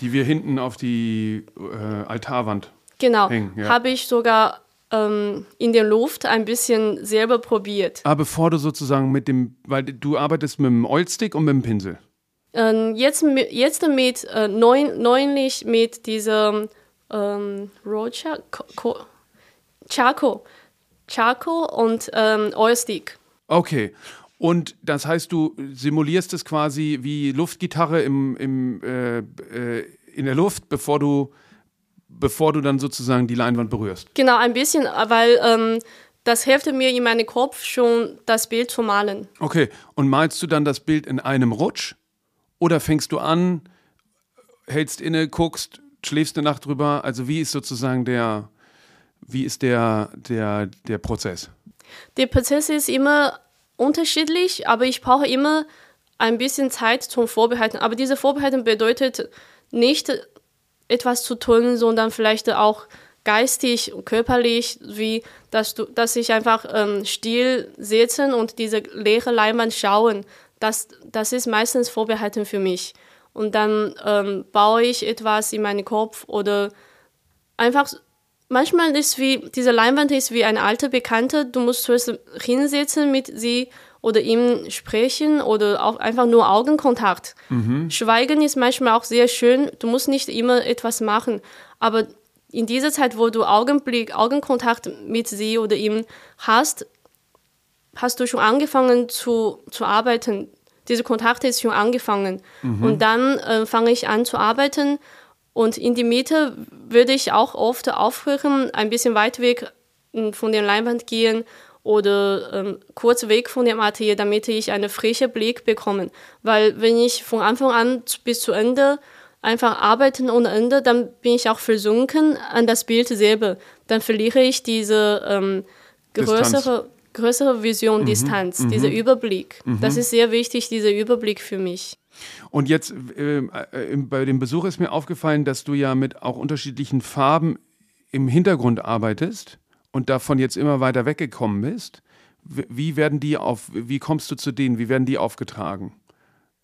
Die wir hinten auf die äh, Altarwand genau, hängen. Genau, ja. habe ich sogar ähm, in der Luft ein bisschen selber probiert. Aber bevor du sozusagen mit dem, weil du arbeitest mit dem Oilstick und mit dem Pinsel. Ähm, jetzt, jetzt mit, äh, neun, neulich mit diesem ähm, Rocha, Charco, Charco und ähm, Oilstick. Okay. Und das heißt, du simulierst es quasi wie Luftgitarre im, im, äh, äh, in der Luft, bevor du, bevor du dann sozusagen die Leinwand berührst. Genau, ein bisschen, weil ähm, das hilft mir in meinem Kopf schon, das Bild zu malen. Okay, und malst du dann das Bild in einem Rutsch? Oder fängst du an, hältst inne, guckst, schläfst eine Nacht drüber? Also wie ist sozusagen der, wie ist der, der, der Prozess? Der Prozess ist immer unterschiedlich, aber ich brauche immer ein bisschen Zeit zum Vorbereiten. Aber diese Vorbereitung bedeutet nicht etwas zu tun, sondern vielleicht auch geistig und körperlich, wie dass du, dass ich einfach ähm, still sitzen und diese leere Leinwand schauen. Das, das ist meistens Vorbereitung für mich. Und dann ähm, baue ich etwas in meinen Kopf oder einfach manchmal ist wie, diese Leinwand ist wie eine alte Bekannte, du musst zuerst hinsetzen mit sie oder ihm sprechen oder auch einfach nur Augenkontakt. Mhm. Schweigen ist manchmal auch sehr schön, du musst nicht immer etwas machen, aber in dieser Zeit, wo du Augenblick, Augenkontakt mit sie oder ihm hast, hast du schon angefangen zu, zu arbeiten. Diese Kontakte ist schon angefangen. Mhm. Und dann äh, fange ich an zu arbeiten und in die Mitte würde ich auch oft aufhören, ein bisschen weit weg hm, von der Leinwand gehen oder ähm, kurz weg von dem Atelier, damit ich einen frischen Blick bekomme. Weil wenn ich von Anfang an bis zu Ende einfach arbeiten ohne Ende, dann bin ich auch versunken an das Bild selber. Dann verliere ich diese ähm, größere, größere Vision, mhm, Distanz, mhm. dieser Überblick. Mhm. Das ist sehr wichtig, dieser Überblick für mich. Und jetzt äh, äh, bei dem Besuch ist mir aufgefallen, dass du ja mit auch unterschiedlichen Farben im Hintergrund arbeitest und davon jetzt immer weiter weggekommen bist. Wie werden die auf, wie kommst du zu denen? Wie werden die aufgetragen?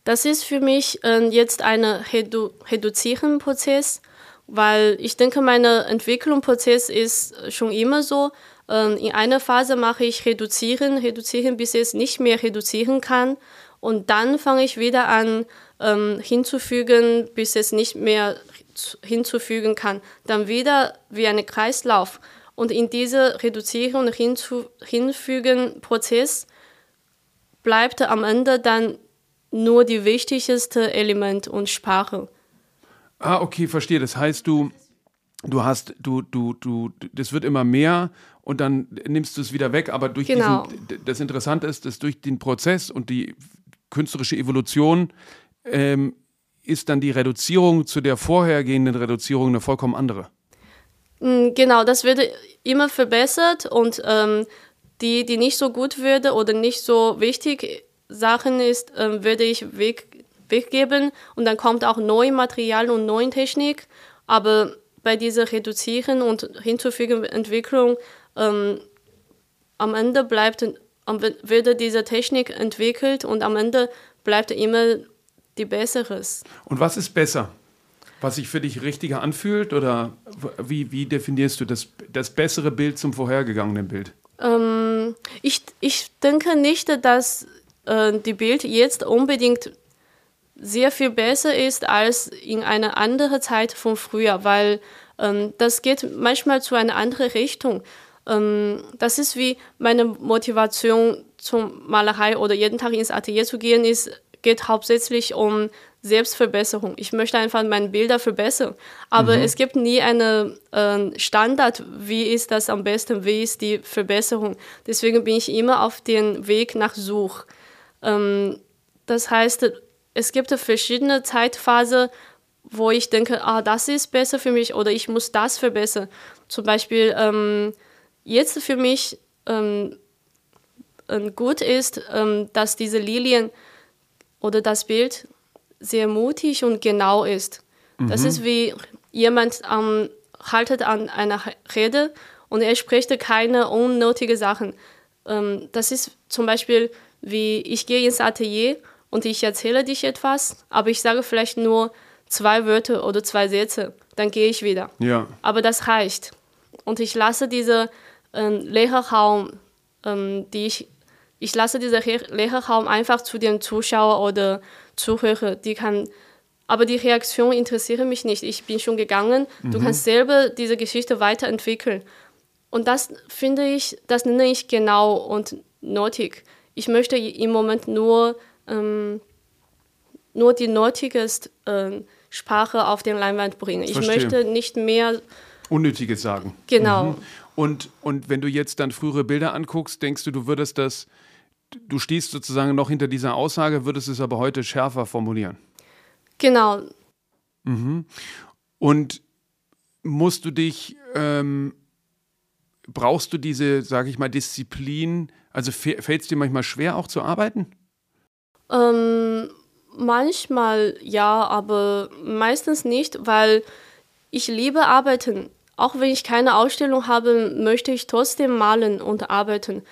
Das ist für mich äh, jetzt ein Redu reduzierender Prozess, weil ich denke, mein Entwicklungsprozess ist schon immer so. Äh, in einer Phase mache ich reduzieren, reduzieren, bis es nicht mehr reduzieren kann. Und dann fange ich wieder an ähm, hinzufügen, bis es nicht mehr hinzufügen kann. Dann wieder wie ein Kreislauf. Und in diesem Reduzieren und hinzu, Hinfügen Prozess bleibt am Ende dann nur die wichtigste Element und Sprache. Ah, okay, verstehe. Das heißt, du, du hast, du, du, du, das wird immer mehr und dann nimmst du es wieder weg, aber durch genau. diesen, das Interessante ist, dass durch den Prozess und die künstlerische Evolution ähm, ist dann die Reduzierung zu der vorhergehenden Reduzierung eine vollkommen andere. Mm, genau, das wird immer verbessert und ähm, die, die nicht so gut würde oder nicht so wichtig Sachen ist, ähm, würde ich weg, weggeben und dann kommt auch neues Material und neue Technik. Aber bei dieser Reduzieren und hinzufügen Entwicklung ähm, am Ende bleibt wird diese Technik entwickelt und am Ende bleibt immer die besseres. Und was ist besser? Was sich für dich richtiger anfühlt oder wie, wie definierst du das, das bessere Bild zum vorhergegangenen Bild? Ähm, Ich, ich denke nicht, dass äh, die Bild jetzt unbedingt sehr viel besser ist als in einer anderen Zeit von früher, weil ähm, das geht manchmal zu einer anderen Richtung. Ähm, das ist wie meine Motivation zum Malerei oder jeden Tag ins Atelier zu gehen, ist, geht hauptsächlich um Selbstverbesserung. Ich möchte einfach meine Bilder verbessern. Aber mhm. es gibt nie einen äh, Standard, wie ist das am besten, wie ist die Verbesserung. Deswegen bin ich immer auf dem Weg nach Such. Ähm, das heißt, es gibt verschiedene Zeitphasen, wo ich denke, ah, das ist besser für mich oder ich muss das verbessern. Zum Beispiel ähm, jetzt für mich ähm, gut ist, ähm, dass diese Lilien oder das Bild sehr mutig und genau ist. Mhm. Das ist wie jemand ähm, haltet an einer Rede und er spricht keine unnötigen Sachen. Ähm, das ist zum Beispiel wie ich gehe ins Atelier und ich erzähle dich etwas, aber ich sage vielleicht nur zwei Wörter oder zwei Sätze, dann gehe ich wieder. Ja. Aber das reicht. Und ich lasse diese ähm, Lehrerraum, ähm, die ich, ich lasse diesen Lehrerraum einfach zu den Zuschauern oder Zuhörer, die kann, aber die Reaktion interessiert mich nicht. Ich bin schon gegangen. Mhm. Du kannst selber diese Geschichte weiterentwickeln. Und das finde ich, das nenne ich genau und nötig. Ich möchte im Moment nur, ähm, nur die nötigste äh, Sprache auf den Leinwand bringen. Ich Verstehe. möchte nicht mehr Unnötiges sagen. Genau. Mhm. Und, und wenn du jetzt dann frühere Bilder anguckst, denkst du, du würdest das du stehst sozusagen noch hinter dieser Aussage, würdest es aber heute schärfer formulieren. Genau. Mhm. Und musst du dich, ähm, brauchst du diese, sage ich mal, Disziplin, also fällt es dir manchmal schwer auch zu arbeiten? Ähm, manchmal ja, aber meistens nicht, weil ich liebe arbeiten. Auch wenn ich keine Ausstellung habe, möchte ich trotzdem malen und arbeiten.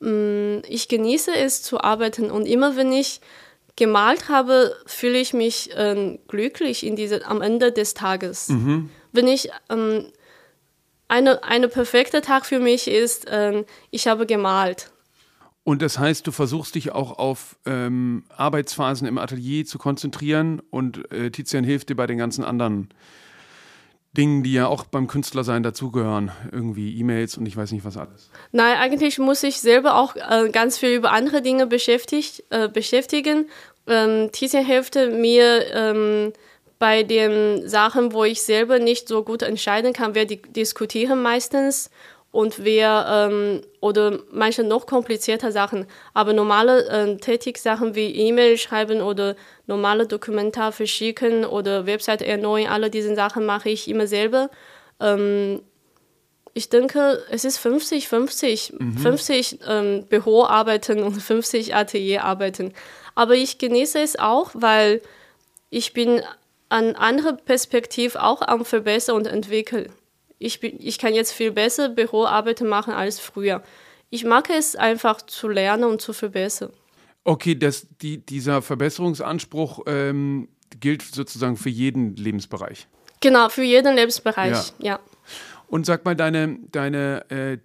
Mm, ich genieße es zu arbeiten und immer wenn ich gemalt habe, fühle ich mich ähm, glücklich in diese, am Ende des Tages. Mhm. Wenn ich ähm, eine, eine perfekte Tag für mich ist, ähm, ich habe gemalt. Und das heißt, du versuchst dich auch auf ähm, Arbeitsphasen im Atelier zu konzentrieren und äh, Tizian hilft dir bei den ganzen anderen Dingen, die ja auch beim Künstlersein dazugehören. Irgendwie E-Mails und ich weiß nicht was alles. Nein, eigentlich muss ich selber auch äh, ganz viel über andere Dinge beschäftigt, äh, beschäftigen. Ähm, Tizian hilft mir ähm, bei den Sachen, wo ich selber nicht so gut entscheiden kann. Wir diskutieren meistens und wir ähm, oder manche noch komplizierter Sachen, aber normale äh, Tätigsachen wie E-Mail schreiben oder normale Dokumentar verschicken oder Website erneuern, alle diese Sachen mache ich immer selber. Ähm, ich denke, es ist 50, 50, mhm. 50 ähm, Büroarbeiten und 50 Atelierarbeiten. Aber ich genieße es auch, weil ich bin an andere Perspektive auch am Verbessern und entwickeln ich, ich kann jetzt viel besser Büroarbeit machen als früher. Ich mag es einfach zu lernen und zu verbessern. Okay, das, die, dieser Verbesserungsanspruch ähm, gilt sozusagen für jeden Lebensbereich. Genau, für jeden Lebensbereich, ja. ja. Und sag mal, deine, deine äh,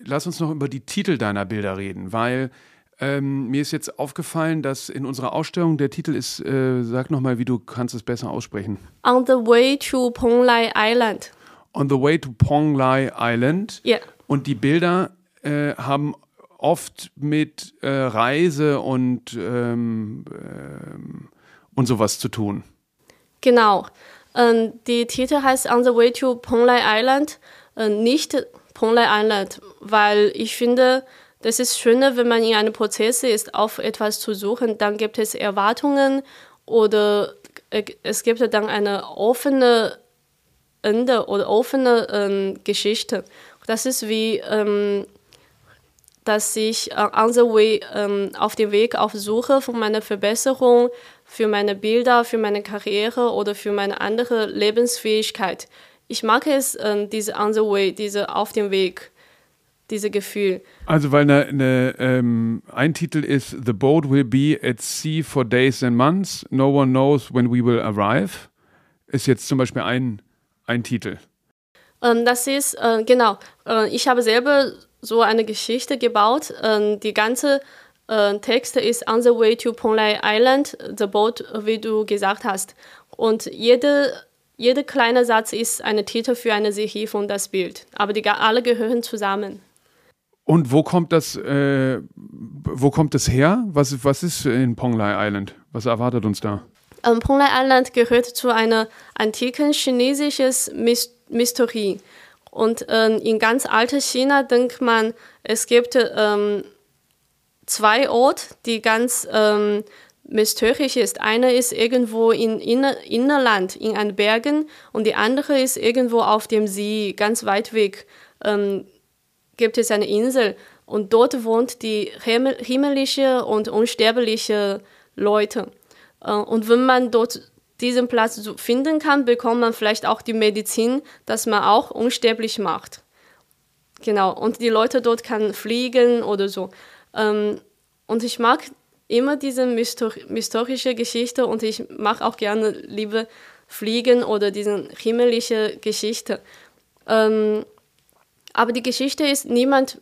lass uns noch über die Titel deiner Bilder reden, weil ähm, mir ist jetzt aufgefallen, dass in unserer Ausstellung der Titel ist, äh, sag nochmal, wie du kannst es besser aussprechen. On the way to Ponglai Island. On the Way to Ponglai Island. Ja. Und die Bilder äh, haben oft mit äh, Reise und, ähm, ähm, und sowas zu tun. Genau. Ähm, die Titel heißt On the Way to Ponglai Island, äh, nicht Ponglai Island, weil ich finde, das ist schöner, wenn man in einem Prozess ist, auf etwas zu suchen. Dann gibt es Erwartungen oder äh, es gibt dann eine offene Ende oder offene ähm, Geschichte. Das ist wie, ähm, dass ich äh, on the way, ähm, auf dem Weg auf Suche von meiner Verbesserung für meine Bilder, für meine Karriere oder für meine andere Lebensfähigkeit. Ich mag es, ähm, diese on the way, diese auf dem Weg, diese Gefühl. Also weil eine, eine, ähm, ein Titel ist The boat will be at sea for days and months. No one knows when we will arrive. Ist jetzt zum Beispiel ein ein Titel? Ähm, das ist, äh, genau, äh, ich habe selber so eine Geschichte gebaut. Ähm, die ganze äh, Text ist On the Way to Ponglai Island, the boat, wie du gesagt hast. Und jede, jeder kleine Satz ist ein Titel für eine Serie von das Bild. Aber die alle gehören zusammen. Und wo kommt das, äh, wo kommt das her? Was, was ist in Ponglai Island? Was erwartet uns da? Ähm, Ponglai Island gehört zu einer antiken chinesischen Mysterie. Und ähm, in ganz alter China denkt man, es gibt ähm, zwei Orte, die ganz ähm, mysteriös ist. Einer ist irgendwo in Inner Innerland, in einen Bergen, und die andere ist irgendwo auf dem See, ganz weit weg. Ähm, gibt es eine Insel und dort wohnt die himmlische und unsterbliche Leute. Äh, und wenn man dort diesen Platz finden kann, bekommt man vielleicht auch die Medizin, dass man auch unsterblich macht. Genau, und die Leute dort kann fliegen oder so. Ähm, und ich mag immer diese mysterische Geschichte und ich mag auch gerne lieber fliegen oder diese himmlische Geschichte. Ähm, aber die Geschichte ist, niemand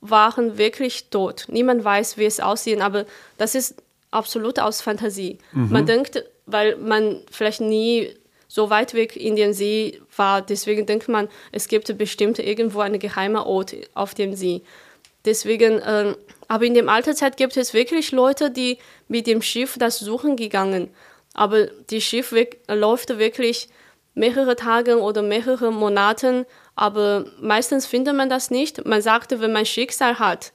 waren wirklich tot. Niemand weiß, wie es aussieht, aber das ist absolut aus Fantasie. Mhm. Man denkt, weil man vielleicht nie so weit weg in den See war, deswegen denkt man, es gibt bestimmt irgendwo einen geheimen Ort auf dem See. Deswegen, äh, aber in der Alterzeit gibt es wirklich Leute, die mit dem Schiff das suchen gegangen. Aber das Schiff läuft wirklich mehrere Tage oder mehrere Monate aber meistens findet man das nicht. Man sagte, wenn man Schicksal hat,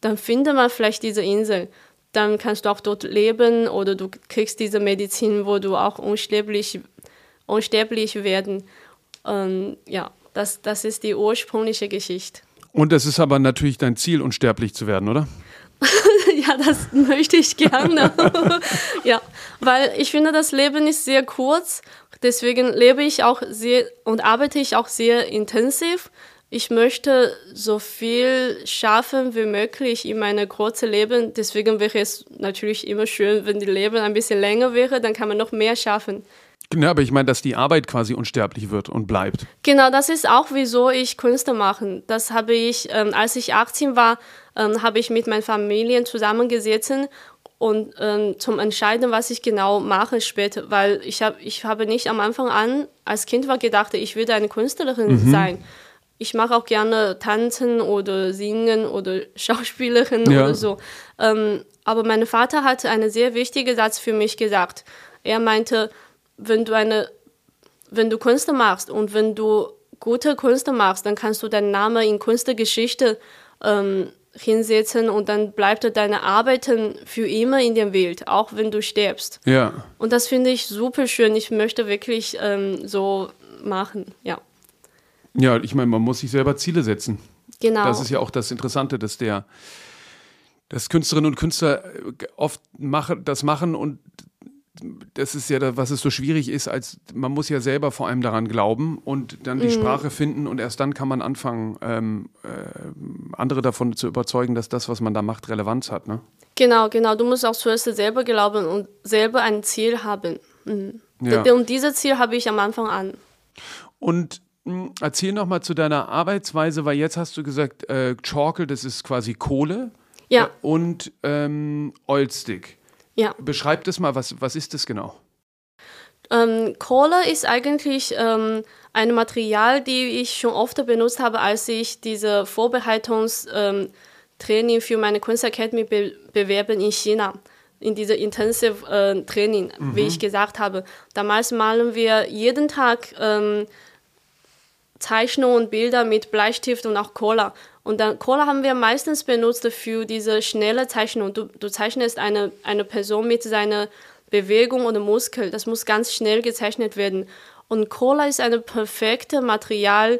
dann findet man vielleicht diese Insel. Dann kannst du auch dort leben oder du kriegst diese Medizin, wo du auch unsterblich, unsterblich werden. Ähm, ja, das, das ist die ursprüngliche Geschichte. Und es ist aber natürlich dein Ziel, unsterblich zu werden, oder? ja, das möchte ich gerne. ja, weil ich finde, das Leben ist sehr kurz. Deswegen lebe ich auch sehr und arbeite ich auch sehr intensiv. Ich möchte so viel schaffen wie möglich in meinem kurzen Leben. Deswegen wäre es natürlich immer schön, wenn die Leben ein bisschen länger wäre, dann kann man noch mehr schaffen. Genau, aber ich meine, dass die Arbeit quasi unsterblich wird und bleibt. Genau, das ist auch, wieso ich Künste mache. Das habe ich, ähm, als ich 18 war, ähm, habe ich mit meinen Familien zusammengesessen und ähm, zum Entscheiden, was ich genau mache später, weil ich habe ich habe nicht am Anfang an als Kind war gedacht, ich würde eine Künstlerin mhm. sein. Ich mache auch gerne tanzen oder singen oder Schauspielerin ja. oder so. Ähm, aber mein Vater hat einen sehr wichtigen Satz für mich gesagt. Er meinte, wenn du eine, wenn du Künste machst und wenn du gute Künste machst, dann kannst du deinen Namen in Kunstgeschichte ähm, hinsetzen und dann bleibt deine Arbeiten für immer in der Welt, auch wenn du stirbst. Ja. Und das finde ich super schön. Ich möchte wirklich ähm, so machen, ja. Ja, ich meine, man muss sich selber Ziele setzen. Genau. Das ist ja auch das Interessante, dass der, dass Künstlerinnen und Künstler oft mache, das machen und das ist ja, das, was es so schwierig ist, als man muss ja selber vor allem daran glauben und dann die mhm. Sprache finden und erst dann kann man anfangen, ähm, äh, andere davon zu überzeugen, dass das, was man da macht, Relevanz hat. Ne? Genau, genau. Du musst auch zuerst selber glauben und selber ein Ziel haben. Mhm. Ja. Und dieses Ziel habe ich am Anfang an. Und erzähl noch mal zu deiner Arbeitsweise, weil jetzt hast du gesagt, äh, Chalkel, das ist quasi Kohle. Ja. Und ähm, Oilstick. Ja. Beschreib das mal, was, was ist das genau? Ähm, Kohle ist eigentlich ähm, ein Material, die ich schon oft benutzt habe, als ich diese Vorbereitungstraining ähm, für meine Kunstakademie be bewerben in China. In dieser Intensive äh, Training, mhm. wie ich gesagt habe. Damals malen wir jeden Tag ähm, Zeichnungen und Bilder mit Bleistift und auch Cola. Und dann Cola haben wir meistens benutzt für diese schnelle Zeichnung. Du, du zeichnest eine, eine Person mit seiner Bewegung oder Muskel. Das muss ganz schnell gezeichnet werden. Und Cola ist ein perfektes Material,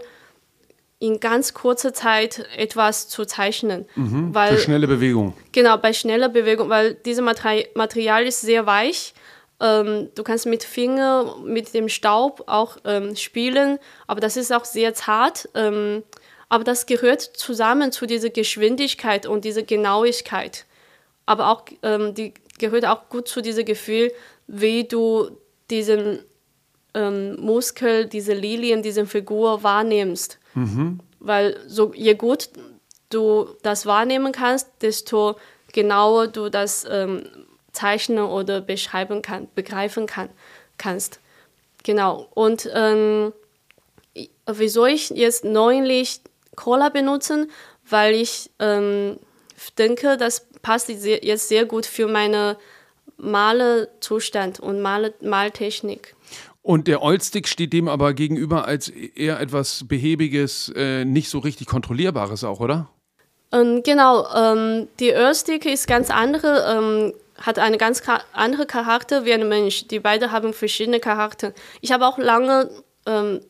in ganz kurzer Zeit etwas zu zeichnen. Mhm, weil, für schnelle Bewegung. Genau, bei schneller Bewegung, weil dieses Material ist sehr weich ähm, du kannst mit Finger, mit dem Staub auch ähm, spielen, aber das ist auch sehr zart. Ähm, aber das gehört zusammen zu dieser Geschwindigkeit und dieser Genauigkeit. Aber auch ähm, die gehört auch gut zu diesem Gefühl, wie du diesen ähm, Muskel, diese Lilien, diese Figur wahrnimmst. Mhm. Weil so je gut du das wahrnehmen kannst, desto genauer du das ähm, zeichnen oder beschreiben kann, begreifen kann, kannst. Genau. Und ähm, wieso ich jetzt neulich Cola benutzen? Weil ich ähm, denke, das passt jetzt sehr gut für meine Malezustand und Male, Maltechnik. Und der Oilstick steht dem aber gegenüber als eher etwas behäbiges, äh, nicht so richtig kontrollierbares auch, oder? Ähm, genau, ähm, die Oilstick ist ganz andere, ähm, hat eine ganz andere Charakter wie ein Mensch. Die beiden haben verschiedene Charakter. Ich habe auch lange, ähm,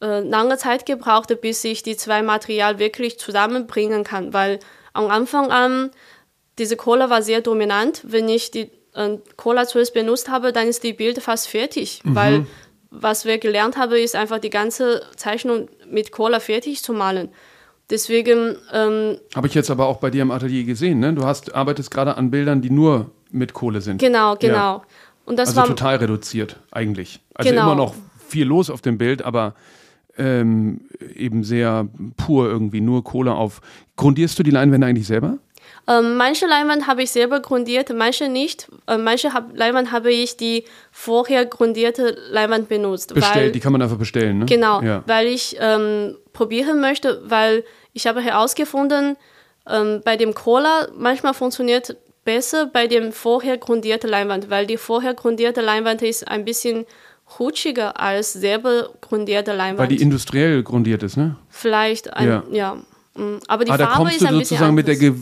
äh, lange Zeit gebraucht, bis ich die zwei Materialien wirklich zusammenbringen kann, weil am Anfang an diese Cola war sehr dominant. Wenn ich die äh, Cola zuerst benutzt habe, dann ist die Bild fast fertig, mhm. weil was wir gelernt haben, ist einfach die ganze Zeichnung mit Cola fertig zu malen. Deswegen. Ähm, Habe ich jetzt aber auch bei dir im Atelier gesehen, ne? Du hast, arbeitest gerade an Bildern, die nur mit Kohle sind. Genau, genau. Ja. Und das also war total reduziert, eigentlich. Also genau. immer noch viel los auf dem Bild, aber ähm, eben sehr pur irgendwie, nur Kohle auf. Grundierst du die Leinwände eigentlich selber? Ähm, manche Leinwand habe ich selber grundiert, manche nicht. Äh, manche hab, Leinwand habe ich die vorher grundierte Leinwand benutzt. Bestellt, weil, die kann man einfach bestellen, ne? Genau, ja. weil ich ähm, probieren möchte, weil ich habe herausgefunden, ähm, bei dem Cola manchmal funktioniert besser bei dem vorher grundierten Leinwand, weil die vorher grundierte Leinwand ist ein bisschen rutschiger als selber grundierte Leinwand. Weil die industriell grundiert ist, ne? Vielleicht, ein, ja. ja. Mm, aber die ah, Farbe da kommst ist ein du sozusagen mit der,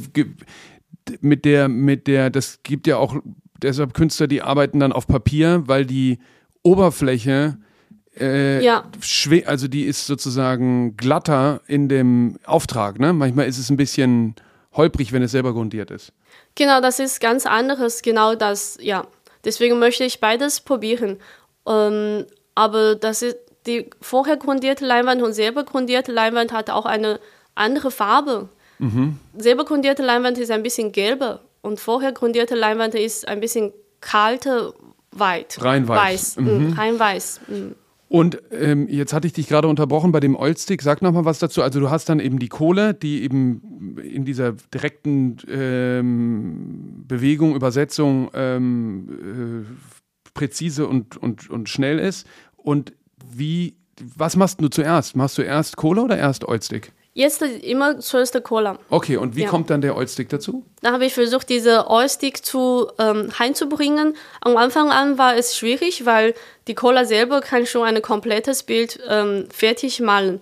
mit der, mit der, das gibt ja auch deshalb Künstler, die arbeiten dann auf Papier, weil die Oberfläche äh, ja. also die ist sozusagen glatter in dem Auftrag. Ne? Manchmal ist es ein bisschen holprig, wenn es selber grundiert ist. Genau, das ist ganz anderes. Genau das, ja. Deswegen möchte ich beides probieren. Ähm, aber das ist die vorher grundierte Leinwand und selber grundierte Leinwand hat auch eine andere Farbe. Mhm. Selber grundierte Leinwand ist ein bisschen gelber und vorher grundierte Leinwand ist ein bisschen kalte White. Rein weiß. weiß. Mhm. Rein weiß. Mhm. Und ähm, jetzt hatte ich dich gerade unterbrochen bei dem Oilstick. Sag noch mal was dazu. Also du hast dann eben die Kohle, die eben in dieser direkten ähm, Bewegung, Übersetzung ähm, äh, präzise und, und, und schnell ist. Und wie, was machst du zuerst? Machst du erst Kohle oder erst Oilstick? Jetzt immer zuerst der Cola. Okay, und wie ja. kommt dann der Oilstick dazu? Da habe ich versucht, diese Oilstick zu ähm, heimzubringen. Am Anfang an war es schwierig, weil die Cola selber kann schon ein komplettes Bild ähm, fertig malen.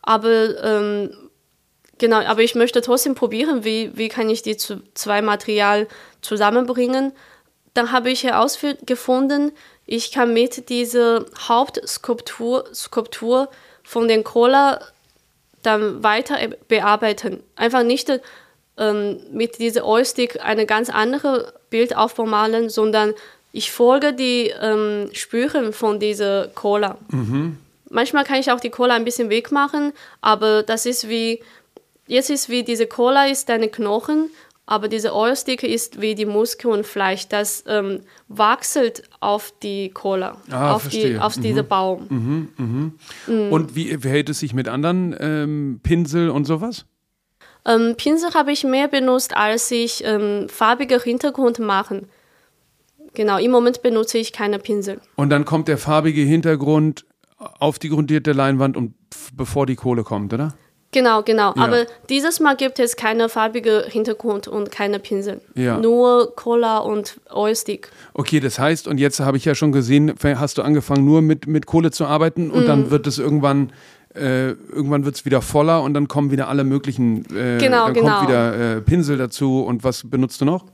Aber ähm, genau, aber ich möchte trotzdem probieren, wie, wie kann ich die zu, zwei Material zusammenbringen. Dann habe ich herausgefunden, ich kann mit dieser Hauptskulptur Skulptur von den Cola dann weiter bearbeiten. Einfach nicht ähm, mit dieser Oilstick eine ganz andere Bildaufbau malen, sondern ich folge die ähm, Spuren von dieser Cola. Mhm. Manchmal kann ich auch die Cola ein bisschen wegmachen, aber das ist wie, jetzt ist wie diese Cola ist deine Knochen aber diese Oilstick ist wie die Muskel und Fleisch, das ähm, wachselt auf die Cola, ah, auf, die, auf mhm. diesen Baum. Mhm, mhm. Mhm. Und wie verhält es sich mit anderen ähm, Pinsel und sowas? Ähm, Pinsel habe ich mehr benutzt, als ich ähm, farbige Hintergrund machen. Genau, im Moment benutze ich keine Pinsel. Und dann kommt der farbige Hintergrund auf die grundierte Leinwand und bevor die Kohle kommt, oder? Genau, genau. Ja. Aber dieses Mal gibt es keine farbige Hintergrund und keine Pinsel. Ja. Nur Cola und Oilstick. Okay, das heißt, und jetzt habe ich ja schon gesehen, hast du angefangen nur mit, mit Kohle zu arbeiten und mm. dann wird es irgendwann äh, irgendwann wird es wieder voller und dann kommen wieder alle möglichen, äh, genau, dann genau. kommt wieder äh, Pinsel dazu und was benutzt du noch?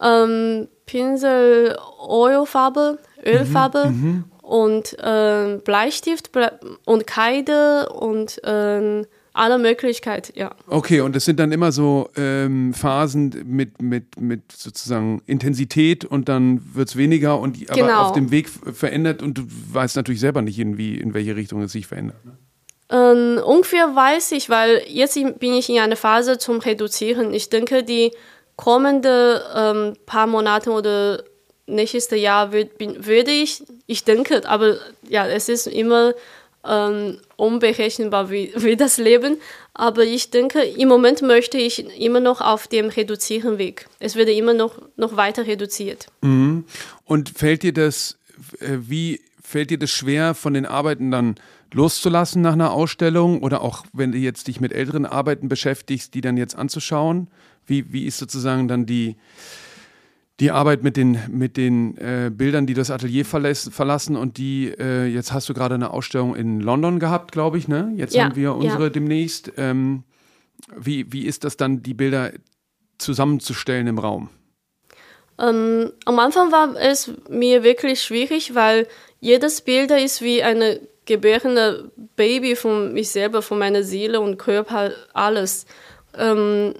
Ähm, Pinsel, Ölfarbe, Ölfarbe mhm, mhm. und äh, Bleistift und Kreide und äh, alle Möglichkeiten, ja. Okay, und es sind dann immer so ähm, Phasen mit, mit, mit sozusagen Intensität und dann wird es weniger und aber genau. auf dem Weg verändert und du weißt natürlich selber nicht, in, wie, in welche Richtung es sich verändert. Ne? Ähm, ungefähr weiß ich, weil jetzt bin ich in einer Phase zum Reduzieren. Ich denke, die kommenden ähm, paar Monate oder nächstes Jahr würde ich, ich denke, aber ja, es ist immer ähm, unberechenbar wie, wie das Leben. Aber ich denke, im Moment möchte ich immer noch auf dem reduzieren Weg. Es wird immer noch, noch weiter reduziert. Mhm. Und fällt dir das, äh, wie fällt dir das schwer, von den Arbeiten dann loszulassen nach einer Ausstellung oder auch wenn du jetzt dich mit älteren Arbeiten beschäftigst, die dann jetzt anzuschauen? Wie, wie ist sozusagen dann die, die Arbeit mit den, mit den äh, Bildern, die das Atelier verlässt, verlassen und die, äh, jetzt hast du gerade eine Ausstellung in London gehabt, glaube ich, ne? Jetzt ja, haben wir unsere ja. demnächst. Ähm, wie, wie ist das dann, die Bilder zusammenzustellen im Raum? Ähm, am Anfang war es mir wirklich schwierig, weil jedes Bild ist wie eine gebärende Baby von mich selber, von meiner Seele und Körper, alles. Ähm,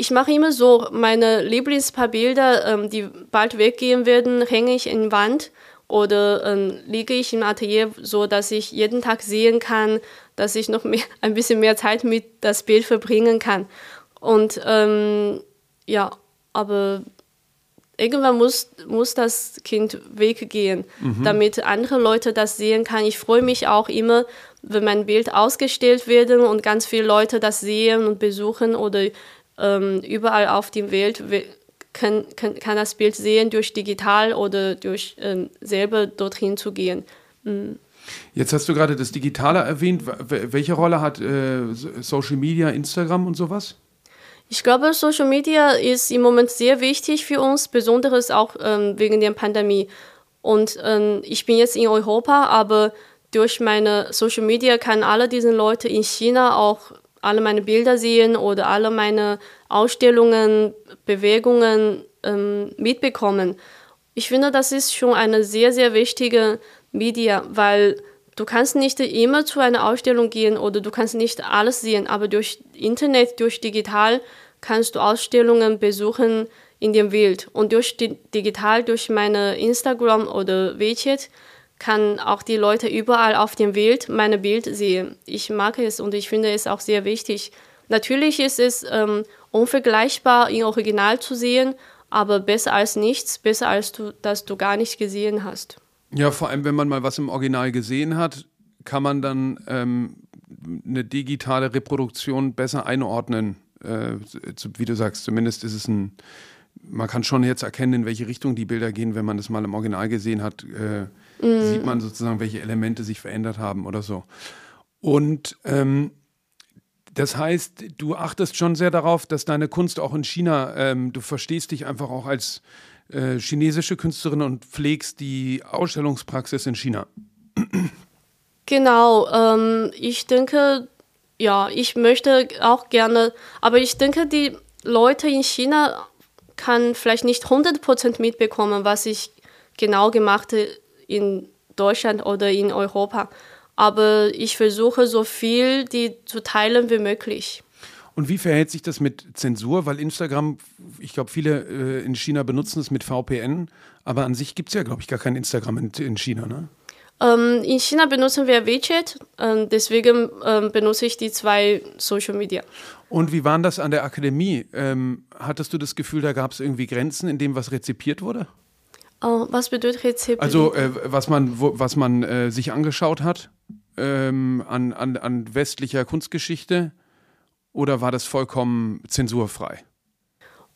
ich mache immer so, meine Lieblingspaar Bilder, ähm, die bald weggehen werden, hänge ich in die Wand oder ähm, liege ich im Atelier, so dass ich jeden Tag sehen kann, dass ich noch mehr, ein bisschen mehr Zeit mit das Bild verbringen kann. Und ähm, ja, aber irgendwann muss, muss das Kind weggehen, mhm. damit andere Leute das sehen kann. Ich freue mich auch immer, wenn mein Bild ausgestellt wird und ganz viele Leute das sehen und besuchen oder ähm, überall auf der Welt kann, kann, kann das Bild sehen durch digital oder durch ähm, selber dorthin zu gehen. Mhm. Jetzt hast du gerade das Digitale erwähnt. Welche Rolle hat äh, Social Media, Instagram und sowas? Ich glaube, Social Media ist im Moment sehr wichtig für uns, besonders auch ähm, wegen der Pandemie. Und ähm, ich bin jetzt in Europa, aber durch meine Social Media kann alle diese Leute in China auch alle meine Bilder sehen oder alle meine Ausstellungen, Bewegungen ähm, mitbekommen. Ich finde, das ist schon eine sehr, sehr wichtige Media, weil du kannst nicht immer zu einer Ausstellung gehen oder du kannst nicht alles sehen, aber durch Internet, durch digital kannst du Ausstellungen besuchen in dem Welt. Und durch digital, durch meine Instagram oder WeChat, kann auch die Leute überall auf dem Bild meine Bild sehen. Ich mag es und ich finde es auch sehr wichtig. Natürlich ist es ähm, unvergleichbar im Original zu sehen, aber besser als nichts, besser als du, dass du gar nicht gesehen hast. Ja, vor allem, wenn man mal was im Original gesehen hat, kann man dann ähm, eine digitale Reproduktion besser einordnen. Äh, wie du sagst, zumindest ist es ein, man kann schon jetzt erkennen, in welche Richtung die Bilder gehen, wenn man das mal im Original gesehen hat. Äh, mhm. sieht man sozusagen, welche Elemente sich verändert haben oder so. Und ähm, das heißt, du achtest schon sehr darauf, dass deine Kunst auch in China, ähm, du verstehst dich einfach auch als äh, chinesische Künstlerin und pflegst die Ausstellungspraxis in China. Genau, ähm, ich denke, ja, ich möchte auch gerne, aber ich denke, die Leute in China kann vielleicht nicht 100% mitbekommen, was ich genau gemacht habe in Deutschland oder in Europa. Aber ich versuche so viel die zu teilen wie möglich. Und wie verhält sich das mit Zensur? Weil Instagram, ich glaube, viele äh, in China benutzen es mit VPN, aber an sich gibt es ja, glaube ich, gar kein Instagram in, in China, ne? Ähm, in China benutzen wir WeChat, ähm, deswegen ähm, benutze ich die zwei Social Media. Und wie war das an der Akademie? Ähm, hattest du das Gefühl, da gab es irgendwie Grenzen in dem, was rezipiert wurde? Oh, was bedeutet Rezept? Also äh, was man, wo, was man äh, sich angeschaut hat ähm, an, an, an westlicher Kunstgeschichte oder war das vollkommen zensurfrei?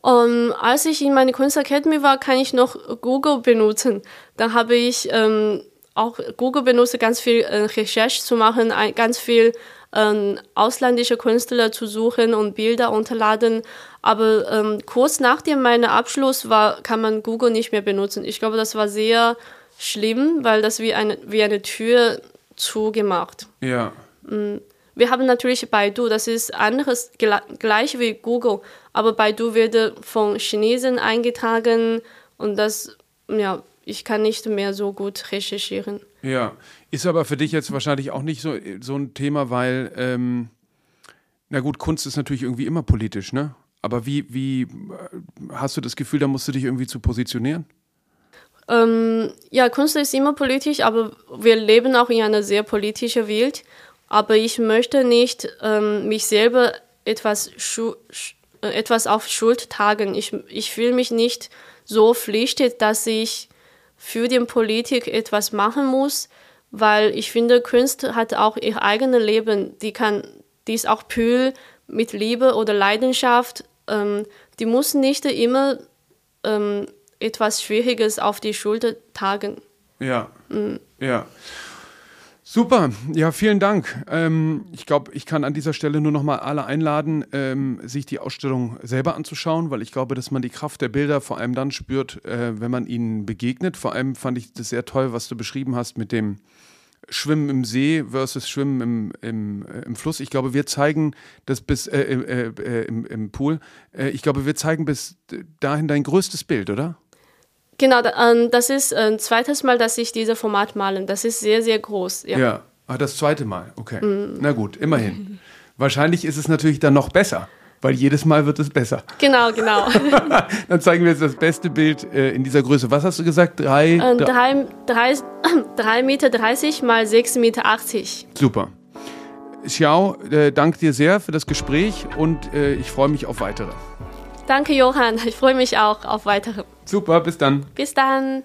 Um, als ich in meiner Kunstakademie war, kann ich noch Google benutzen. Dann habe ich ähm, auch Google benutzt, ganz viel äh, Recherche zu machen, ein, ganz viel ähm, ausländische Künstler zu suchen und Bilder unterladen. Aber ähm, kurz nach dem meinem Abschluss war, kann man Google nicht mehr benutzen. Ich glaube, das war sehr schlimm, weil das wie eine, wie eine Tür zugemacht. Ja. Mm. Wir haben natürlich Baidu, das ist anderes, gleich wie Google, aber Baidu wird von Chinesen eingetragen und das, ja, ich kann nicht mehr so gut recherchieren. Ja, ist aber für dich jetzt wahrscheinlich auch nicht so, so ein Thema, weil, ähm, na gut, Kunst ist natürlich irgendwie immer politisch, ne? Aber wie, wie äh, hast du das Gefühl, da musst du dich irgendwie zu positionieren? Ähm, ja, Kunst ist immer politisch, aber wir leben auch in einer sehr politischen Welt. Aber ich möchte nicht ähm, mich selber etwas, äh, etwas auf Schuld tagen. Ich, ich fühle mich nicht so pflichtet, dass ich für die Politik etwas machen muss, weil ich finde, Kunst hat auch ihr eigenes Leben. Die kann die ist auch kühl mit Liebe oder Leidenschaft. Ähm, die muss nicht immer ähm, etwas Schwieriges auf die Schulter tragen. Ja, mhm. ja. Super, ja, vielen Dank. Ähm, ich glaube, ich kann an dieser Stelle nur noch mal alle einladen, ähm, sich die Ausstellung selber anzuschauen, weil ich glaube, dass man die Kraft der Bilder vor allem dann spürt, äh, wenn man ihnen begegnet. Vor allem fand ich das sehr toll, was du beschrieben hast mit dem Schwimmen im See versus Schwimmen im, im, äh, im Fluss. Ich glaube, wir zeigen das bis äh, äh, äh im, im Pool. Äh, ich glaube, wir zeigen bis dahin dein größtes Bild, oder? Genau, ähm, das ist ein zweites Mal, dass ich dieses Format male. Das ist sehr, sehr groß. Ja, ja. Ah, das zweite Mal, okay. Mm. Na gut, immerhin. Wahrscheinlich ist es natürlich dann noch besser, weil jedes Mal wird es besser. Genau, genau. dann zeigen wir jetzt das beste Bild äh, in dieser Größe. Was hast du gesagt? Drei, ähm, drei, drei, drei Meter dreißig mal sechs Meter. achtzig. Super. Xiao, äh, danke dir sehr für das Gespräch und äh, ich freue mich auf weitere. Danke, Johann. Ich freue mich auch auf weitere. Super, bis dann. Bis dann.